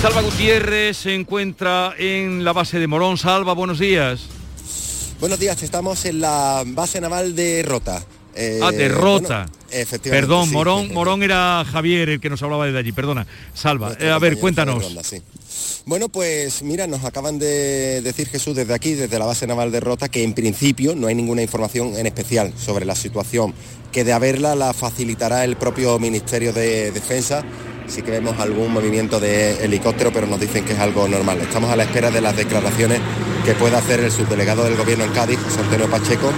Salva Gutiérrez se encuentra en la base de Morón. Salva, buenos días. Buenos días, estamos en la base naval de Rota. Eh, ah, de Rota. bueno, efectivamente. Perdón, sí. Morón, Morón era Javier el que nos hablaba desde allí, perdona. Salva, eh, a ver, cuéntanos. Ronda, sí. Bueno, pues mira, nos acaban de decir Jesús desde aquí, desde la base naval de Rota, que en principio no hay ninguna información en especial sobre la situación, que de haberla la facilitará el propio Ministerio de Defensa. Sí que vemos algún movimiento de helicóptero, pero nos dicen que es algo normal. Estamos a la espera de las declaraciones que pueda hacer el subdelegado del gobierno en Cádiz, José Antonio Pacheco,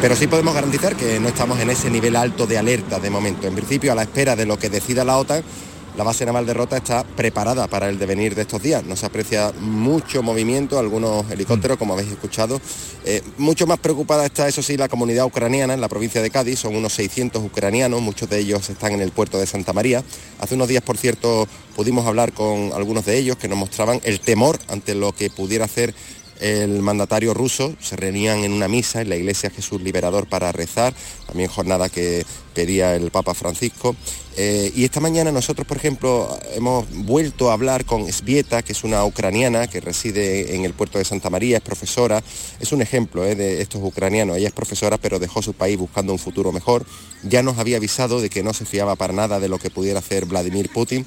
pero sí podemos garantizar que no estamos en ese nivel alto de alerta de momento. En principio, a la espera de lo que decida la OTAN, la base naval de Rota está preparada para el devenir de estos días. No se aprecia mucho movimiento, algunos helicópteros, como habéis escuchado. Eh, mucho más preocupada está, eso sí, la comunidad ucraniana en la provincia de Cádiz. Son unos 600 ucranianos, muchos de ellos están en el puerto de Santa María. Hace unos días, por cierto, pudimos hablar con algunos de ellos que nos mostraban el temor ante lo que pudiera hacer el mandatario ruso, se reunían en una misa en la iglesia Jesús Liberador para rezar, también jornada que pedía el Papa Francisco. Eh, y esta mañana nosotros, por ejemplo, hemos vuelto a hablar con Svieta, que es una ucraniana que reside en el puerto de Santa María, es profesora, es un ejemplo eh, de estos ucranianos. Ella es profesora, pero dejó su país buscando un futuro mejor. Ya nos había avisado de que no se fiaba para nada de lo que pudiera hacer Vladimir Putin.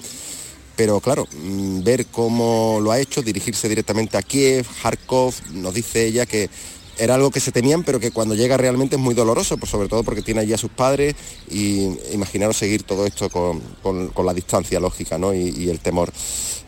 Pero claro, mm, ver cómo lo ha hecho, dirigirse directamente a Kiev, Kharkov, nos dice ella que era algo que se temían, pero que cuando llega realmente es muy doloroso, pues sobre todo porque tiene allí a sus padres y imaginaros seguir todo esto con, la distancia lógica ¿no? y el temor.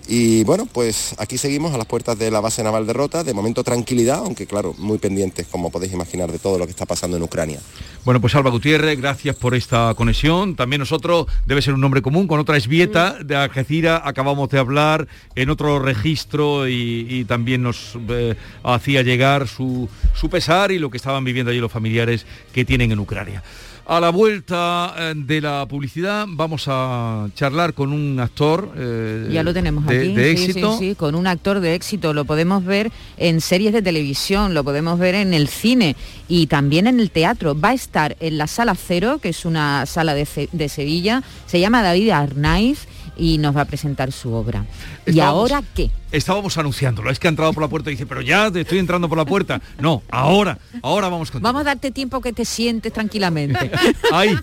Y bueno, pues aquí seguimos a las puertas de la base naval de Rota, de momento tranquilidad, aunque claro, muy pendientes, como podéis imaginar, de todo lo que está pasando en Ucrania. Bueno, pues Alba Gutiérrez, gracias por esta conexión. También nosotros, debe ser un nombre común, con otra esbieta de Algeciras, acabamos de hablar en otro registro y, también nos eh, hacía llegar su, su pesar y lo que estaban viviendo allí los familiares que tienen en Ucrania. A la vuelta eh, de la publicidad vamos a charlar con un actor eh, ya lo tenemos de, aquí. éxito. Sí, sí, con un actor de éxito. Lo podemos ver en series de televisión, lo podemos ver en el cine y también en el teatro. Va a estar en la Sala Cero, que es una sala de, de Sevilla. Se llama David Arnaiz y nos va a presentar su obra. ¿Y ahora qué? Estábamos anunciándolo, es que ha entrado por la puerta y dice, pero ya te estoy entrando por la puerta. No, ahora, ahora vamos con Vamos a darte tiempo que te sientes tranquilamente. Ahí.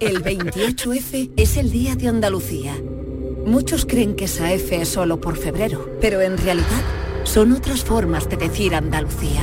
El 28F es el Día de Andalucía. Muchos creen que esa F es solo por febrero, pero en realidad son otras formas de decir Andalucía.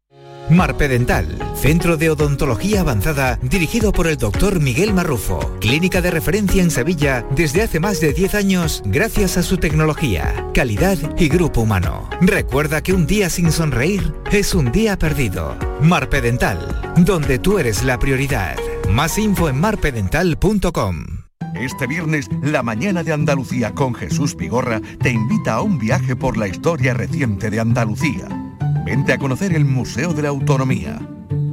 Marpedental, centro de odontología avanzada dirigido por el doctor Miguel Marrufo, clínica de referencia en Sevilla desde hace más de 10 años gracias a su tecnología, calidad y grupo humano. Recuerda que un día sin sonreír es un día perdido. Marpedental, donde tú eres la prioridad. Más info en marpedental.com. Este viernes, la mañana de Andalucía con Jesús Vigorra te invita a un viaje por la historia reciente de Andalucía Vente a conocer el Museo de la Autonomía.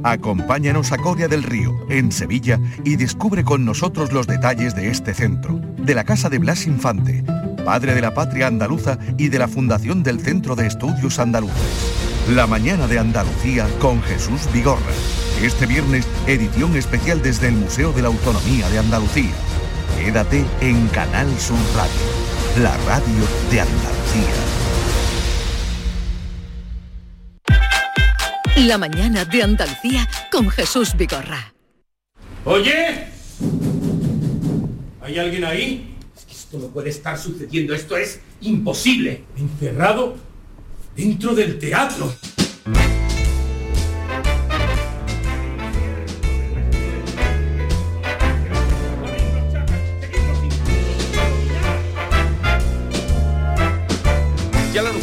Acompáñanos a Coria del Río, en Sevilla, y descubre con nosotros los detalles de este centro, de la Casa de Blas Infante, padre de la patria andaluza y de la fundación del Centro de Estudios Andaluces. La mañana de Andalucía con Jesús Vigorra. Este viernes, edición especial desde el Museo de la Autonomía de Andalucía. Quédate en Canal Sur Radio, la radio de Andalucía. La mañana de Andalucía con Jesús Vigorra. Oye, ¿hay alguien ahí? Es que esto no puede estar sucediendo, esto es imposible. Encerrado dentro del teatro.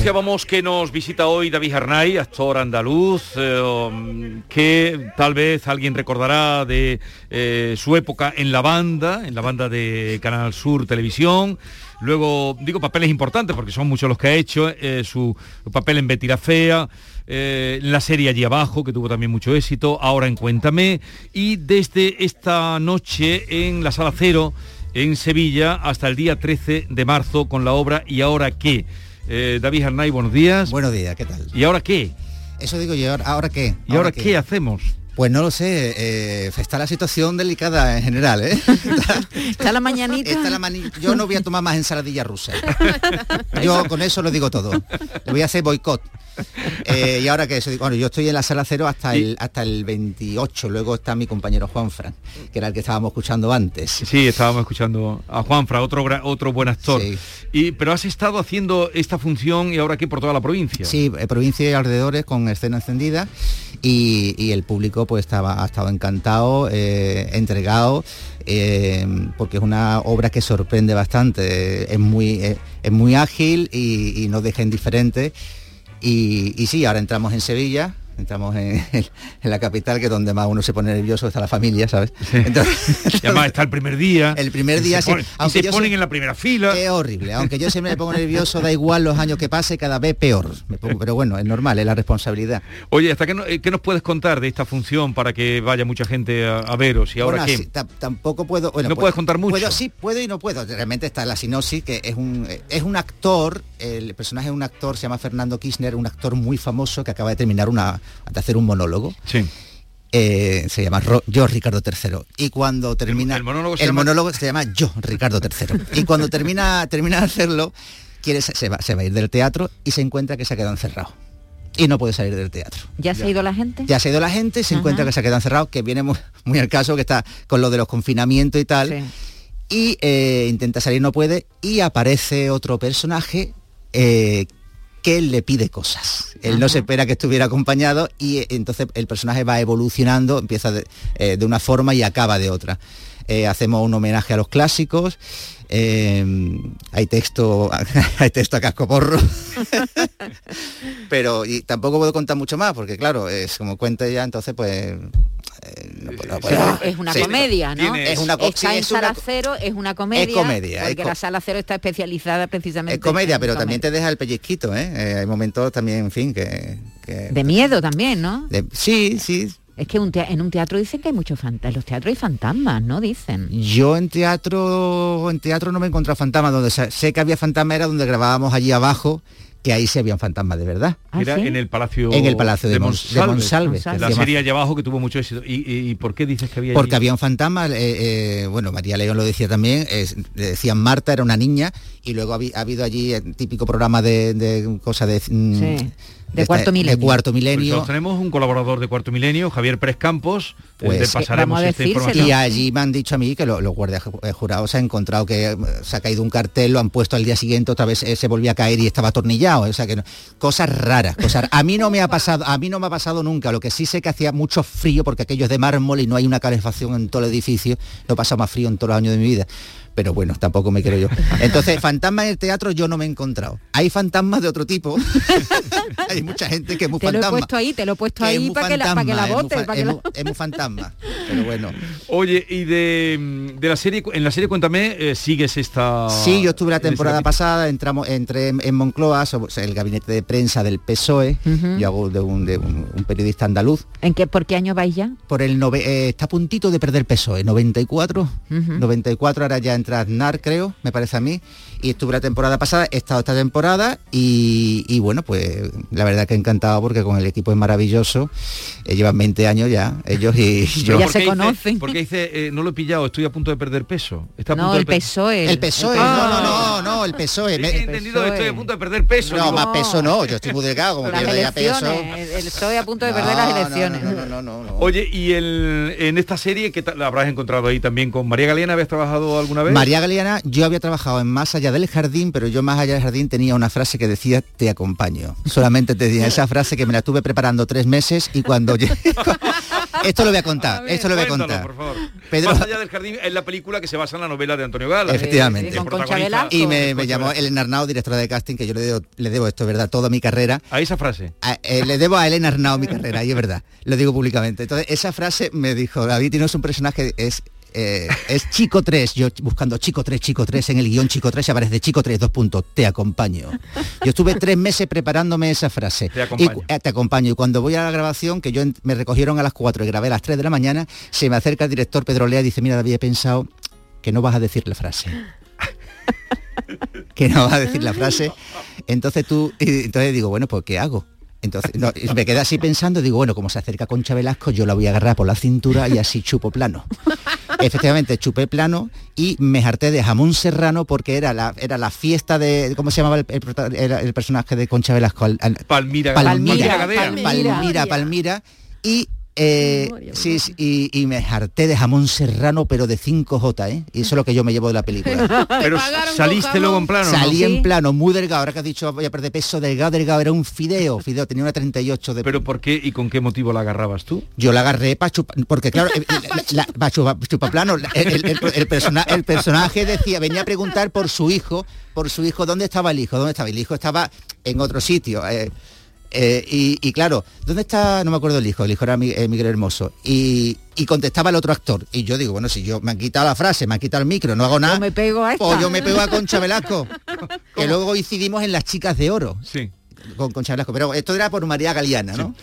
Anunciábamos que nos visita hoy David Arnay, actor andaluz, eh, um, que tal vez alguien recordará de eh, su época en la banda, en la banda de Canal Sur Televisión. Luego, digo papeles importantes porque son muchos los que ha hecho, eh, su papel en Betty la la serie Allí Abajo, que tuvo también mucho éxito, ahora en Cuéntame, y desde esta noche en la Sala Cero, en Sevilla, hasta el día 13 de marzo, con la obra Y ahora qué Eh, David Arnay, buenos días. Buenos días, ¿qué tal? ¿Y ahora qué? Eso digo yo, ¿ahora qué? ¿Y ahora, qué? hacemos? Pues no lo sé, eh, está la situación delicada en general, ¿eh? Está la mañanita. Está la mani- yo no voy a tomar más ensaladilla rusa. Yo con eso lo digo todo. Le voy a hacer boicot. Eh, y ahora que eso, bueno, yo estoy en la sala cero hasta el hasta el 28, luego está mi compañero Juan Fran, que era el que estábamos escuchando antes. Sí, estábamos escuchando a Juanfra, otro gra- otro buen actor. Y, pero has estado haciendo esta función y ahora qué por toda la provincia. Sí, eh, provincia y alrededores con escena encendida y, el público pues estaba, ha estado encantado, eh, entregado, eh, porque es una obra que sorprende bastante, es muy, eh, es muy ágil y, y nos deja indiferentes. Y, y sí, ahora entramos en Sevilla, entramos en, en la capital, que es donde más uno se pone nervioso, está la familia, ¿sabes? Entonces- Y además está el primer día. El primer día sí, se, ponen- y se ponen en la primera fila. Es horrible, aunque yo siempre me pongo nervioso, da igual los años que pase, cada vez peor. Me pongo- pero bueno, es normal, es la responsabilidad. Oye, ¿hasta qué, no- eh, qué nos puedes contar de esta función para que vaya mucha gente a, a veros? ¿Y ahora Bueno, qué? tampoco puedo. bueno, ¿No puedo- puedes contar mucho? Puedo, sí, puedo y no puedo. Realmente está la sinopsis, que es un, es un actor, el personaje es un actor, se llama Fernando Kirchner, un actor muy famoso que acaba de terminar una, de hacer un monólogo. Sí. Eh, se llama Ro- Yo Ricardo III y cuando termina el monólogo se el llama- monólogo se llama Yo Ricardo III y cuando termina termina de hacerlo quiere se va, se va a ir del teatro y se encuentra que se ha quedado encerrado y no puede salir del teatro ¿Ya se ha ido la gente? ya se ha ido la gente, se Ajá. encuentra que se ha quedado encerrado, que viene muy, muy al caso, que está con lo de los confinamientos y tal, y eh, intenta salir, no puede, y aparece otro personaje eh, que le pide cosas. Él no se espera que estuviera acompañado y eh, entonces el personaje va evolucionando, empieza de, eh, de una forma y acaba de otra. Eh, hacemos un homenaje a los clásicos, eh, hay texto hay texto a cascoporro pero y tampoco puedo contar mucho más porque claro es como cuenta ya entonces pues eh, no puedo- no Es una Sí. comedia, ¿no? es una Está sí, en es una Sala co- Cero, es una comedia. Es comedia, es Porque la Sala Cero está especializada precisamente es comedia en pero comedia. también te deja el pellizquito ¿eh? Eh, hay momentos también en fin que, que- De miedo también, ¿no? de- sí sí Es que un en un teatro dicen que hay muchos fantasmas. En los teatros hay fantasmas, ¿no? Dicen. yo en teatro en teatro no me he encontrado fantasmas donde sé que había fantasmas era donde grabábamos allí abajo que ahí sí habían fantasmas de verdad Era en el Palacio En el Palacio de de Monsalve, que La se serie allá abajo que tuvo mucho éxito. ¿Y, y- y por qué dices que había Porque allí? había un fantasma, eh, eh, bueno, María León lo decía también, es- le decían Marta, era una niña, y luego ha, habido allí el típico programa de, de cosa de... mm, Sí, de esta- Cuarto Milenio. De cuarto Pues milenio. tenemos un colaborador de Cuarto Milenio, Javier Pérez Campos, eh, Pues, le pasaremos esta información. Y allí me han dicho a mí que lo- los guardias eh, jurados se han encontrado que eh, se ha caído un cartel, lo han puesto al día siguiente, otra vez se volvía a caer y estaba atornillado. O sea que no- cosas raras, cosas. A mí no me ha pasado, a mí no me ha pasado nunca. Lo que sí sé que hacía mucho frío porque aquello es de mármol y no hay una calefacción en todo el edificio. No he pasado más frío en todos los años de mi vida. Pero bueno, tampoco me quiero yo. Entonces, fantasmas en el teatro yo no me he encontrado. Hay fantasmas de otro tipo. hay mucha gente que es muy Te lo he fantasma. puesto ahí, te lo he puesto que ahí para que, la, para que la fantasma, es muy bote. es la- muy- es muy fantasma. Pero bueno. Oye, y de, de la serie, en la serie Cuéntame, eh, sigues esta... Sí, yo estuve la temporada pasada, entramos, entré en, en Moncloa, el gabinete de prensa del PSOE, Ujú. yo hago de un, de un- un periodista andaluz. ¿En qué, ¿Por qué año vais ya? Por el nove- eh, está a puntito de perder PSOE, 94, Ujú. 94 ahora ya entra Aznar, creo, me parece a mí, y estuve la temporada pasada, he estado esta temporada y, y bueno, pues la verdad que encantado porque con el equipo es maravilloso, eh, llevan 20 años ya, ellos y yo. ¿Por qué dice- Porque dice, eh, no lo he pillado, estoy a punto de perder peso. Está a No, punto de el per- PSOE. El PSOE, no, no, no, no, el PSOE. me- He entendido que estoy a punto de perder peso. No, digo, más peso no, yo estoy muy delgado, como Las ya peso. el- Estoy a punto de perder No, las elecciones. no, no, no, no, no. Oye, y el, en esta serie, que la habrás encontrado ahí también con María Galeana? ¿Habías trabajado alguna vez? María Galeana, yo había trabajado en Más allá del jardín, pero yo más allá del jardín tenía una frase que decía te acompaño. Solamente tenía esa frase que me la estuve preparando tres meses y cuando llegué... esto lo voy a contar, esto lo voy a contar. por favor. Pedro- Más allá del jardín es la película que se basa en la novela de Antonio Gala. Efectivamente. Y me, llamó. Elena Arnau, directora de casting, que yo le debo, le debo esto, ¿verdad? Toda mi carrera. A esa frase. A- eh, le debo a Elena Arnau mi carrera, y es verdad. Lo digo públicamente. Entonces, esa frase me dijo, David, tienes un personaje, es... eh, es Chico 3, yo buscando Chico 3, Chico 3, en el guion Chico 3 y aparece Chico 3, dos puntos, te acompaño. Yo estuve tres meses preparándome esa frase. Te acompaño. Y eh, te acompaño. Y cuando voy a la grabación, que yo en- me recogieron a las 4 y grabé a las 3 de la mañana, se me acerca el director Pedro Lea y dice, mira David, he pensado que no vas a decir la frase. que no va a decir la frase. Entonces tú, y entonces digo, bueno, pues ¿qué hago? Entonces no, me quedé así pensando, digo, bueno, como se acerca Concha Velasco, yo la voy a agarrar por la cintura y así chupo plano. Efectivamente, chupé plano y me harté de jamón serrano porque era la, era la fiesta de, ¿cómo se llamaba el, el personaje de Concha Velasco? Al- al- Palmira, Palmira, Gadea. Palmira, Palmira, y eh, sí, sí, y, y me harté de jamón serrano, pero de 5J, ¿eh? Y eso es lo que yo me llevo de la película. Pero saliste luego en plano, ¿no? Salí en plano, muy delgado, ahora que has dicho voy a perder peso, delgado, delgado, era un fideo, fideo, tenía una 38 de... ¿Pero por qué y con qué motivo la agarrabas tú? Yo la agarré para chupar, porque claro, eh, la- la- pa' chupa- chupaplano, la- el, el- el- el persona- el personaje decía, venía a preguntar por su hijo, por su hijo, ¿dónde estaba el hijo? ¿Dónde estaba? El hijo estaba en otro sitio. eh, eh, y, y claro, ¿dónde está? No me acuerdo el hijo, el hijo era eh, Miguel Hermoso. Y, y contestaba el otro actor. Y yo digo, bueno, si yo me han quitado la frase, me han quitado el micro, no hago nada. me pego a esta. pues yo me pego a Concha Velasco. que luego incidimos en las chicas de oro. Sí. Con Concha Velasco. Pero esto era por María Galeana, ¿no?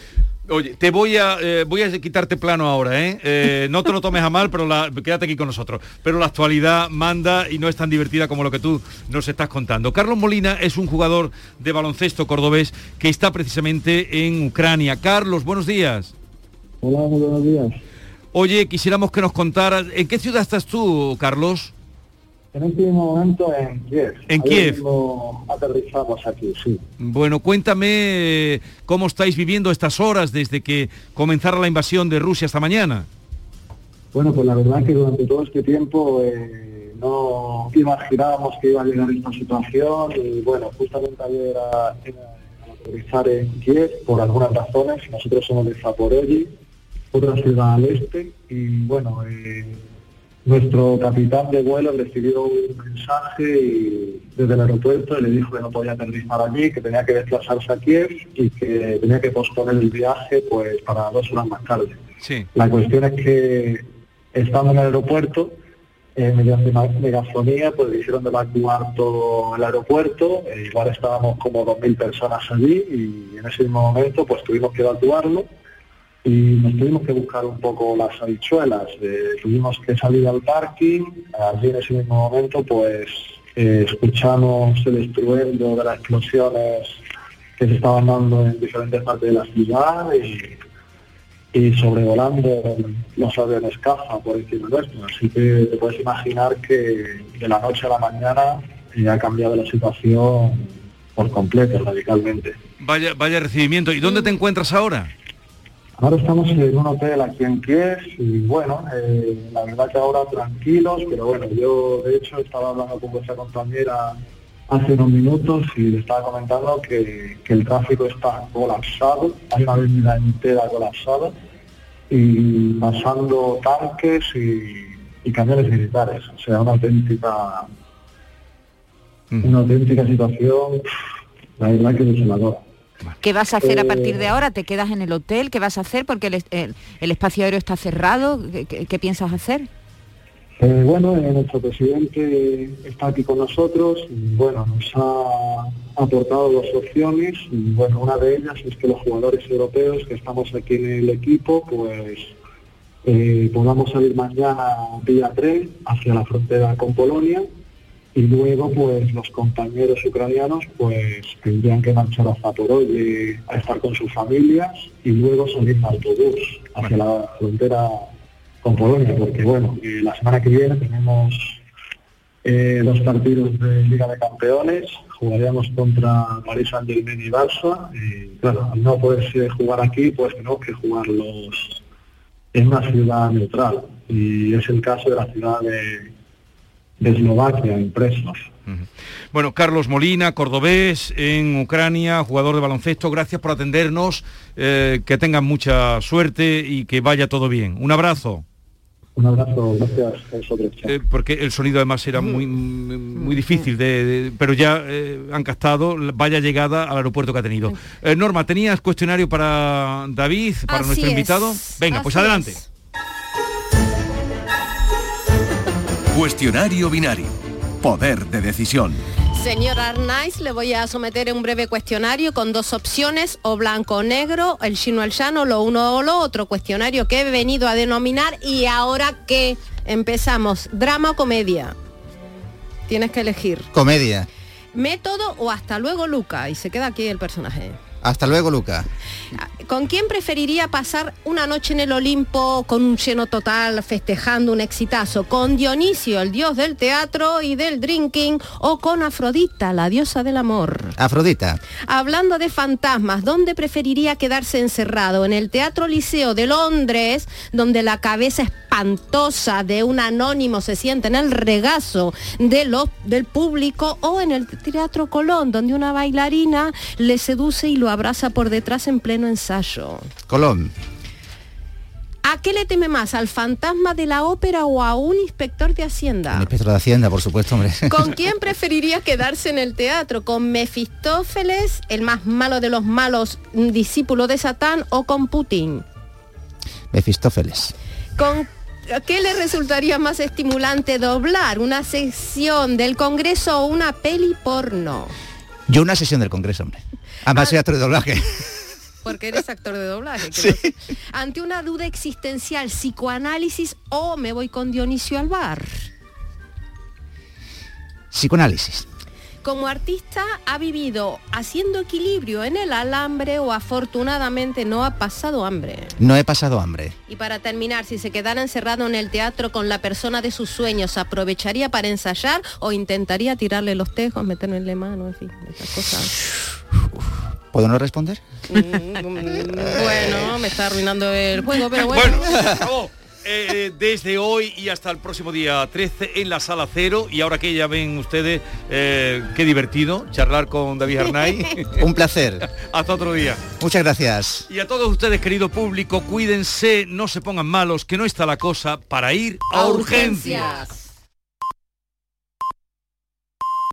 Oye, te voy a eh, voy a quitarte plano ahora, ¿eh? Eh, No te lo tomes a mal, pero la- quédate aquí con nosotros. Pero la actualidad manda y no es tan divertida como lo que tú nos estás contando. Carlos Molina es un jugador de baloncesto cordobés que está precisamente en Ucrania. Carlos, buenos días. Hola, muy buenos días. Oye, quisiéramos que nos contaras, ¿en qué ciudad estás tú, Carlos? En este mismo momento en Kiev. En Kiev. aterrizamos aquí, sí. Bueno, cuéntame eh, cómo estáis viviendo estas horas desde que comenzara la invasión de Rusia esta mañana. Bueno, pues la verdad que durante todo este tiempo eh, no imaginábamos que iba a llegar esta situación y bueno, justamente ayer a- aterrizar en Kiev, por algunas razones, nosotros somos de Zaporozhye, otra ciudad al este, y bueno, eh, nuestro capitán de vuelo recibió un mensaje y- desde el aeropuerto y le dijo que no podía aterrizar allí, que tenía que desplazarse a Kiev y que tenía que posponer el viaje pues para dos horas más tarde. Sí. La cuestión es que estando en el aeropuerto, eh, mediante una megafonía, pues de evacuar todo el aeropuerto, eh, igual estábamos como 2.000 personas allí y en ese mismo momento pues tuvimos que evacuarlo y nos tuvimos que buscar un poco las habichuelas, eh, tuvimos que salir al parking, allí en ese mismo momento pues eh, escuchamos el estruendo de las explosiones que se estaban dando en diferentes partes de la ciudad y y sobrevolando los aviones caza por encima nuestro. Así que te puedes imaginar que de la noche a la mañana eh, ha cambiado la situación por completo, radicalmente. Vaya, vaya recibimiento. ¿Y dónde te encuentras ahora? Ahora estamos en un hotel aquí en Kiev y bueno, eh, la verdad que ahora tranquilos, pero bueno, yo de hecho estaba hablando con vuestra compañera hace unos minutos y le estaba comentando que, que el tráfico está colapsado, hay una avenida entera colapsada y pasando tanques y, y camiones militares, o sea, una auténtica una auténtica situación, la verdad que desoladora. ¿Qué vas a hacer a Eh, partir de ahora? ¿Te quedas en el hotel? ¿Qué vas a hacer? Porque el, es- el- el espacio aéreo está cerrado. ¿Qué, qué- qué piensas hacer? Eh, bueno, eh, nuestro presidente está aquí con nosotros y bueno, nos ha aportado dos opciones y bueno, una de ellas es que los jugadores europeos que estamos aquí en el equipo, pues eh, podamos salir mañana vía tren hacia la frontera con Polonia y luego pues los compañeros ucranianos pues tendrían que marchar a Zaporozhye a estar con sus familias y luego salir en autobús hacia la frontera con Polonia, porque bueno, eh, la semana que viene tenemos eh, dos partidos de Liga de Campeones, jugaríamos contra Paris Saint Germain y Barça, y claro, no poderse jugar aquí, pues tenemos que jugarlos en una ciudad neutral, y es el caso de la ciudad de, de Eslovaquia, en Presnos. Bueno, Carlos Molina, cordobés en Ucrania, jugador de baloncesto, gracias por atendernos, eh, que tengan mucha suerte y que vaya todo bien. Un abrazo. Un abrazo, gracias. Eh, porque el sonido además era muy muy difícil de, de- pero ya eh, han captado la- vaya llegada al aeropuerto que ha tenido. Eh, Norma, ¿tenías cuestionario para David, para Así nuestro es, invitado? Venga, pues adelante. es. Cuestionario binario. Poder de decisión. Señor Arnaiz, le voy a someter un breve cuestionario con dos opciones, o blanco o negro, el chino al llano, lo uno o lo otro, cuestionario que he venido a denominar y ahora que empezamos, drama o comedia. tienes que elegir. Comedia. Método o hasta luego, Luca. Y se queda aquí el personaje. Hasta luego, Luca. ¿Con quién preferiría pasar una noche en el Olimpo con un lleno total festejando un exitazo? ¿Con Dionisio, el dios del teatro y del drinking? ¿O con Afrodita, la diosa del amor? Afrodita. Hablando de fantasmas, ¿dónde preferiría quedarse encerrado? ¿En el Teatro Liceo de Londres, donde la cabeza espantosa de un anónimo se siente en el regazo de los, del público? ¿O en el Teatro Colón, donde una bailarina le seduce y lo abraza por detrás en pleno ensayo? Colón. ¿A qué le teme más? ¿Al fantasma de la ópera o a un inspector de Hacienda? El inspector de Hacienda, por supuesto, hombre. ¿Con quién preferiría quedarse en el teatro? ¿Con Mefistófeles, el más malo de los malos, un discípulo de Satán, o con Putin? Mefistófeles. ¿Con qué le resultaría más estimulante doblar? ¿Una sección del Congreso o una peli porno? Yo una sesión del Congreso, hombre. Además soy actor de doblaje. Porque eres actor de doblaje. Sí. no. Ante una duda existencial, psicoanálisis o me voy con Dionisio al bar. Psicoanálisis. Como artista ha vivido haciendo equilibrio en el alambre o afortunadamente no ha pasado hambre. No he pasado hambre. Y para terminar, si se quedara encerrado en el teatro con la persona de sus sueños, ¿aprovecharía para ensayar o intentaría tirarle los tejos, meterle mano, en fin, esas cosas? ¿Puedo no responder? Bueno, me está arruinando el juego, pero bueno. Bueno, se acabó. Eh, desde hoy y hasta el próximo día 13 en la sala cero y ahora que ya ven ustedes eh, qué divertido charlar con David Arnay Un placer. hasta otro día Muchas gracias. y a todos ustedes querido público cuídense no se pongan malos que no está la cosa para ir a, urgencias.